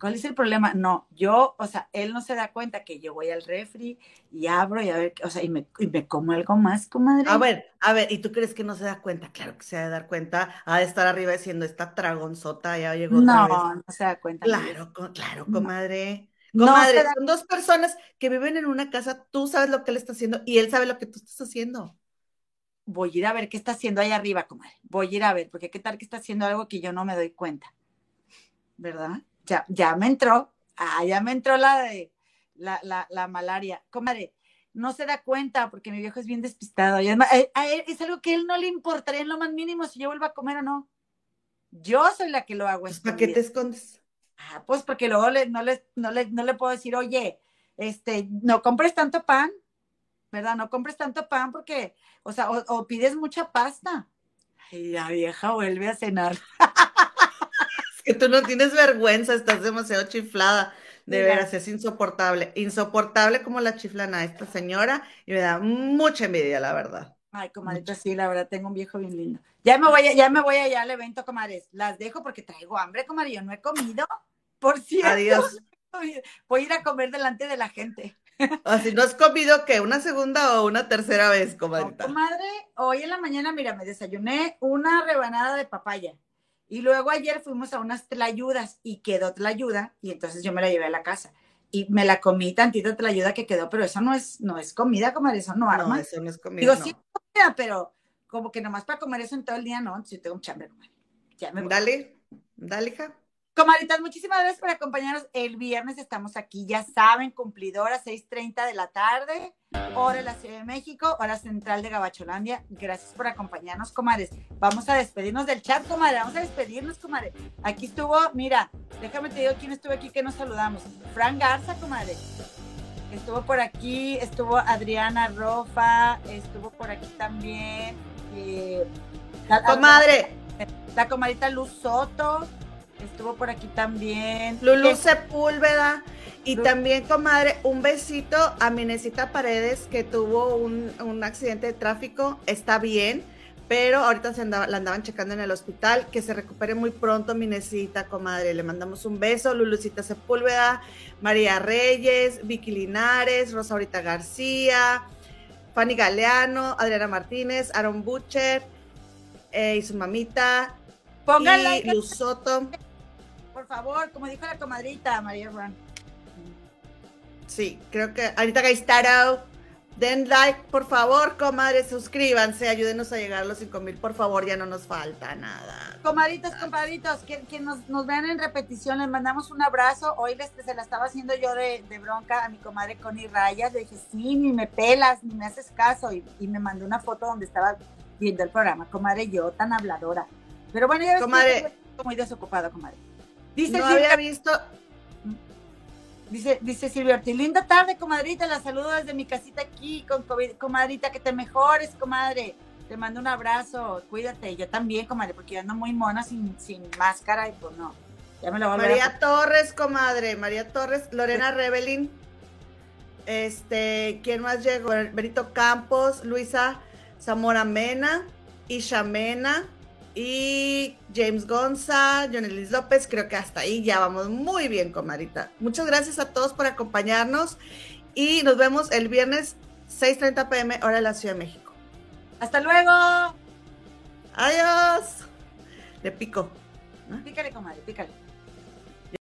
¿Cuál es el problema? No, yo, o sea, él no se da cuenta que yo voy al refri y abro y a ver, o sea, y me, y me como algo más, comadre. A ver, a ver, ¿y tú crees que no se da cuenta? Claro que se ha de dar cuenta, ha de estar arriba diciendo esta dragonzota, ya llegó otra no, vez. no se da cuenta. Claro, claro, No. comadre. No Comadre, da- son dos personas que viven en una casa, tú sabes lo que él está haciendo y él sabe lo que tú estás haciendo. voy a ir a ver qué está haciendo ahí arriba, comadre. Voy a ir a ver, porque qué tal que está haciendo algo que yo no me doy cuenta. ¿Verdad? Ya, ya me entró. Ah, ya me entró la de la, la, la malaria. Comadre, no se da cuenta porque mi viejo es bien despistado. Y además, a- a él es algo que a él no le importaría en lo más mínimo si yo vuelvo a comer o no. Yo soy la que lo hago. Pues, ¿para qué te escondes? Ah, pues porque luego le- no, le, no, le, no le puedo decir, oye, este, no compres tanto pan, ¿verdad? No compres tanto pan porque, o sea, o, o pides mucha pasta. Y la vieja vuelve a cenar. Que tú no tienes vergüenza, estás demasiado chiflada. De Mira. veras, es insoportable. Insoportable como la chiflan a esta señora y me da mucha envidia, la verdad. Ay, comadrita, sí, la verdad, tengo un viejo bien lindo. Ya me voy, a- ya me voy allá al evento, comadres. Las dejo porque traigo hambre, comadre. Yo no he comido. Por cierto, Adiós. voy a ir a comer delante de la gente. Así no has comido que una segunda o una tercera vez, No, comadrita. comadre, hoy en la mañana, mira, me desayuné una rebanada de papaya. Y luego ayer fuimos a unas tlayudas y quedó tlayuda y entonces yo me la llevé a la casa. Y me la comí tantito tlayuda que quedó, pero eso no es, no es comida, comadre, eso no No, arma. eso no es comida. Digo, no. sí comida, pero como que nomás para comer eso en todo el día, no, si tengo un chambre. Ya me voy. Dale, dale, hija. Comadritas, muchísimas gracias por acompañarnos. El viernes estamos aquí, ya saben, cumplidora, 6.30 de la tarde, hora de la Ciudad de México, hora central de Gabacholandia. Gracias por acompañarnos, comadres. Vamos a despedirnos del chat, comadre. Vamos a despedirnos, comadre. Aquí estuvo, mira, déjame te digo quién estuvo aquí que nos saludamos. Fran Garza, comadre. Estuvo por aquí, estuvo Adriana Rofa, estuvo por aquí también. eh, la- Comadre, la comadita Luz Soto estuvo por aquí también. Lulú Eh, Sepúlveda. Y también, comadre, un besito a Minesita Paredes, que tuvo un, un accidente de tráfico. Está bien, pero ahorita se andaba- la andaban checando en el hospital. Que se recupere muy pronto, Minesita, comadre. Le mandamos un beso. Lulucita Sepúlveda, María Reyes, Vicky Linares, Rosaurita García, Fanny Galeano, Adriana Martínez, Aaron Butcher. eh, y su mamita. Pongan y Luz Soto. Por favor, como dijo la comadrita María Ron. Sí, creo que ahorita Gaistaro. Den like, por favor, comadres, suscríbanse, ayúdenos a llegar a los 5 mil, por favor, ya no nos falta nada. Comadritos, compadritos, que, que nos, nos vean en repetición, les mandamos un abrazo. Hoy les, se la estaba haciendo yo de, de bronca a mi comadre Connie Rayas. Le dije, sí, ni me pelas, ni me haces caso. Y, y me mandó una foto donde estaba viendo el programa. Comadre, yo tan habladora. Pero bueno, ya ves que Comadre. estoy muy desocupada, comadre. Dice, No Silvia, había visto, dice, dice Silvia Ortiz, linda tarde, comadrita, la saludo desde mi casita aquí, con COVID. comadrita, que te mejores, comadre. Te mando un abrazo, cuídate, yo también, comadre, porque yo ando muy mona sin, sin máscara y pues no, ya me lo voy a María Torres, comadre, María Torres, Lorena Rebelin, este, ¿quién más llegó? Benito Campos, Luisa Zamora Mena, Isha Mena y James Gonza, Jonelis López, creo que hasta ahí ya vamos muy bien, comadrita. Muchas gracias a todos por acompañarnos y nos vemos el viernes 6.30 pm, hora de la Ciudad de México. Hasta luego. Adiós. De pico. Pícale, comadre, pícale.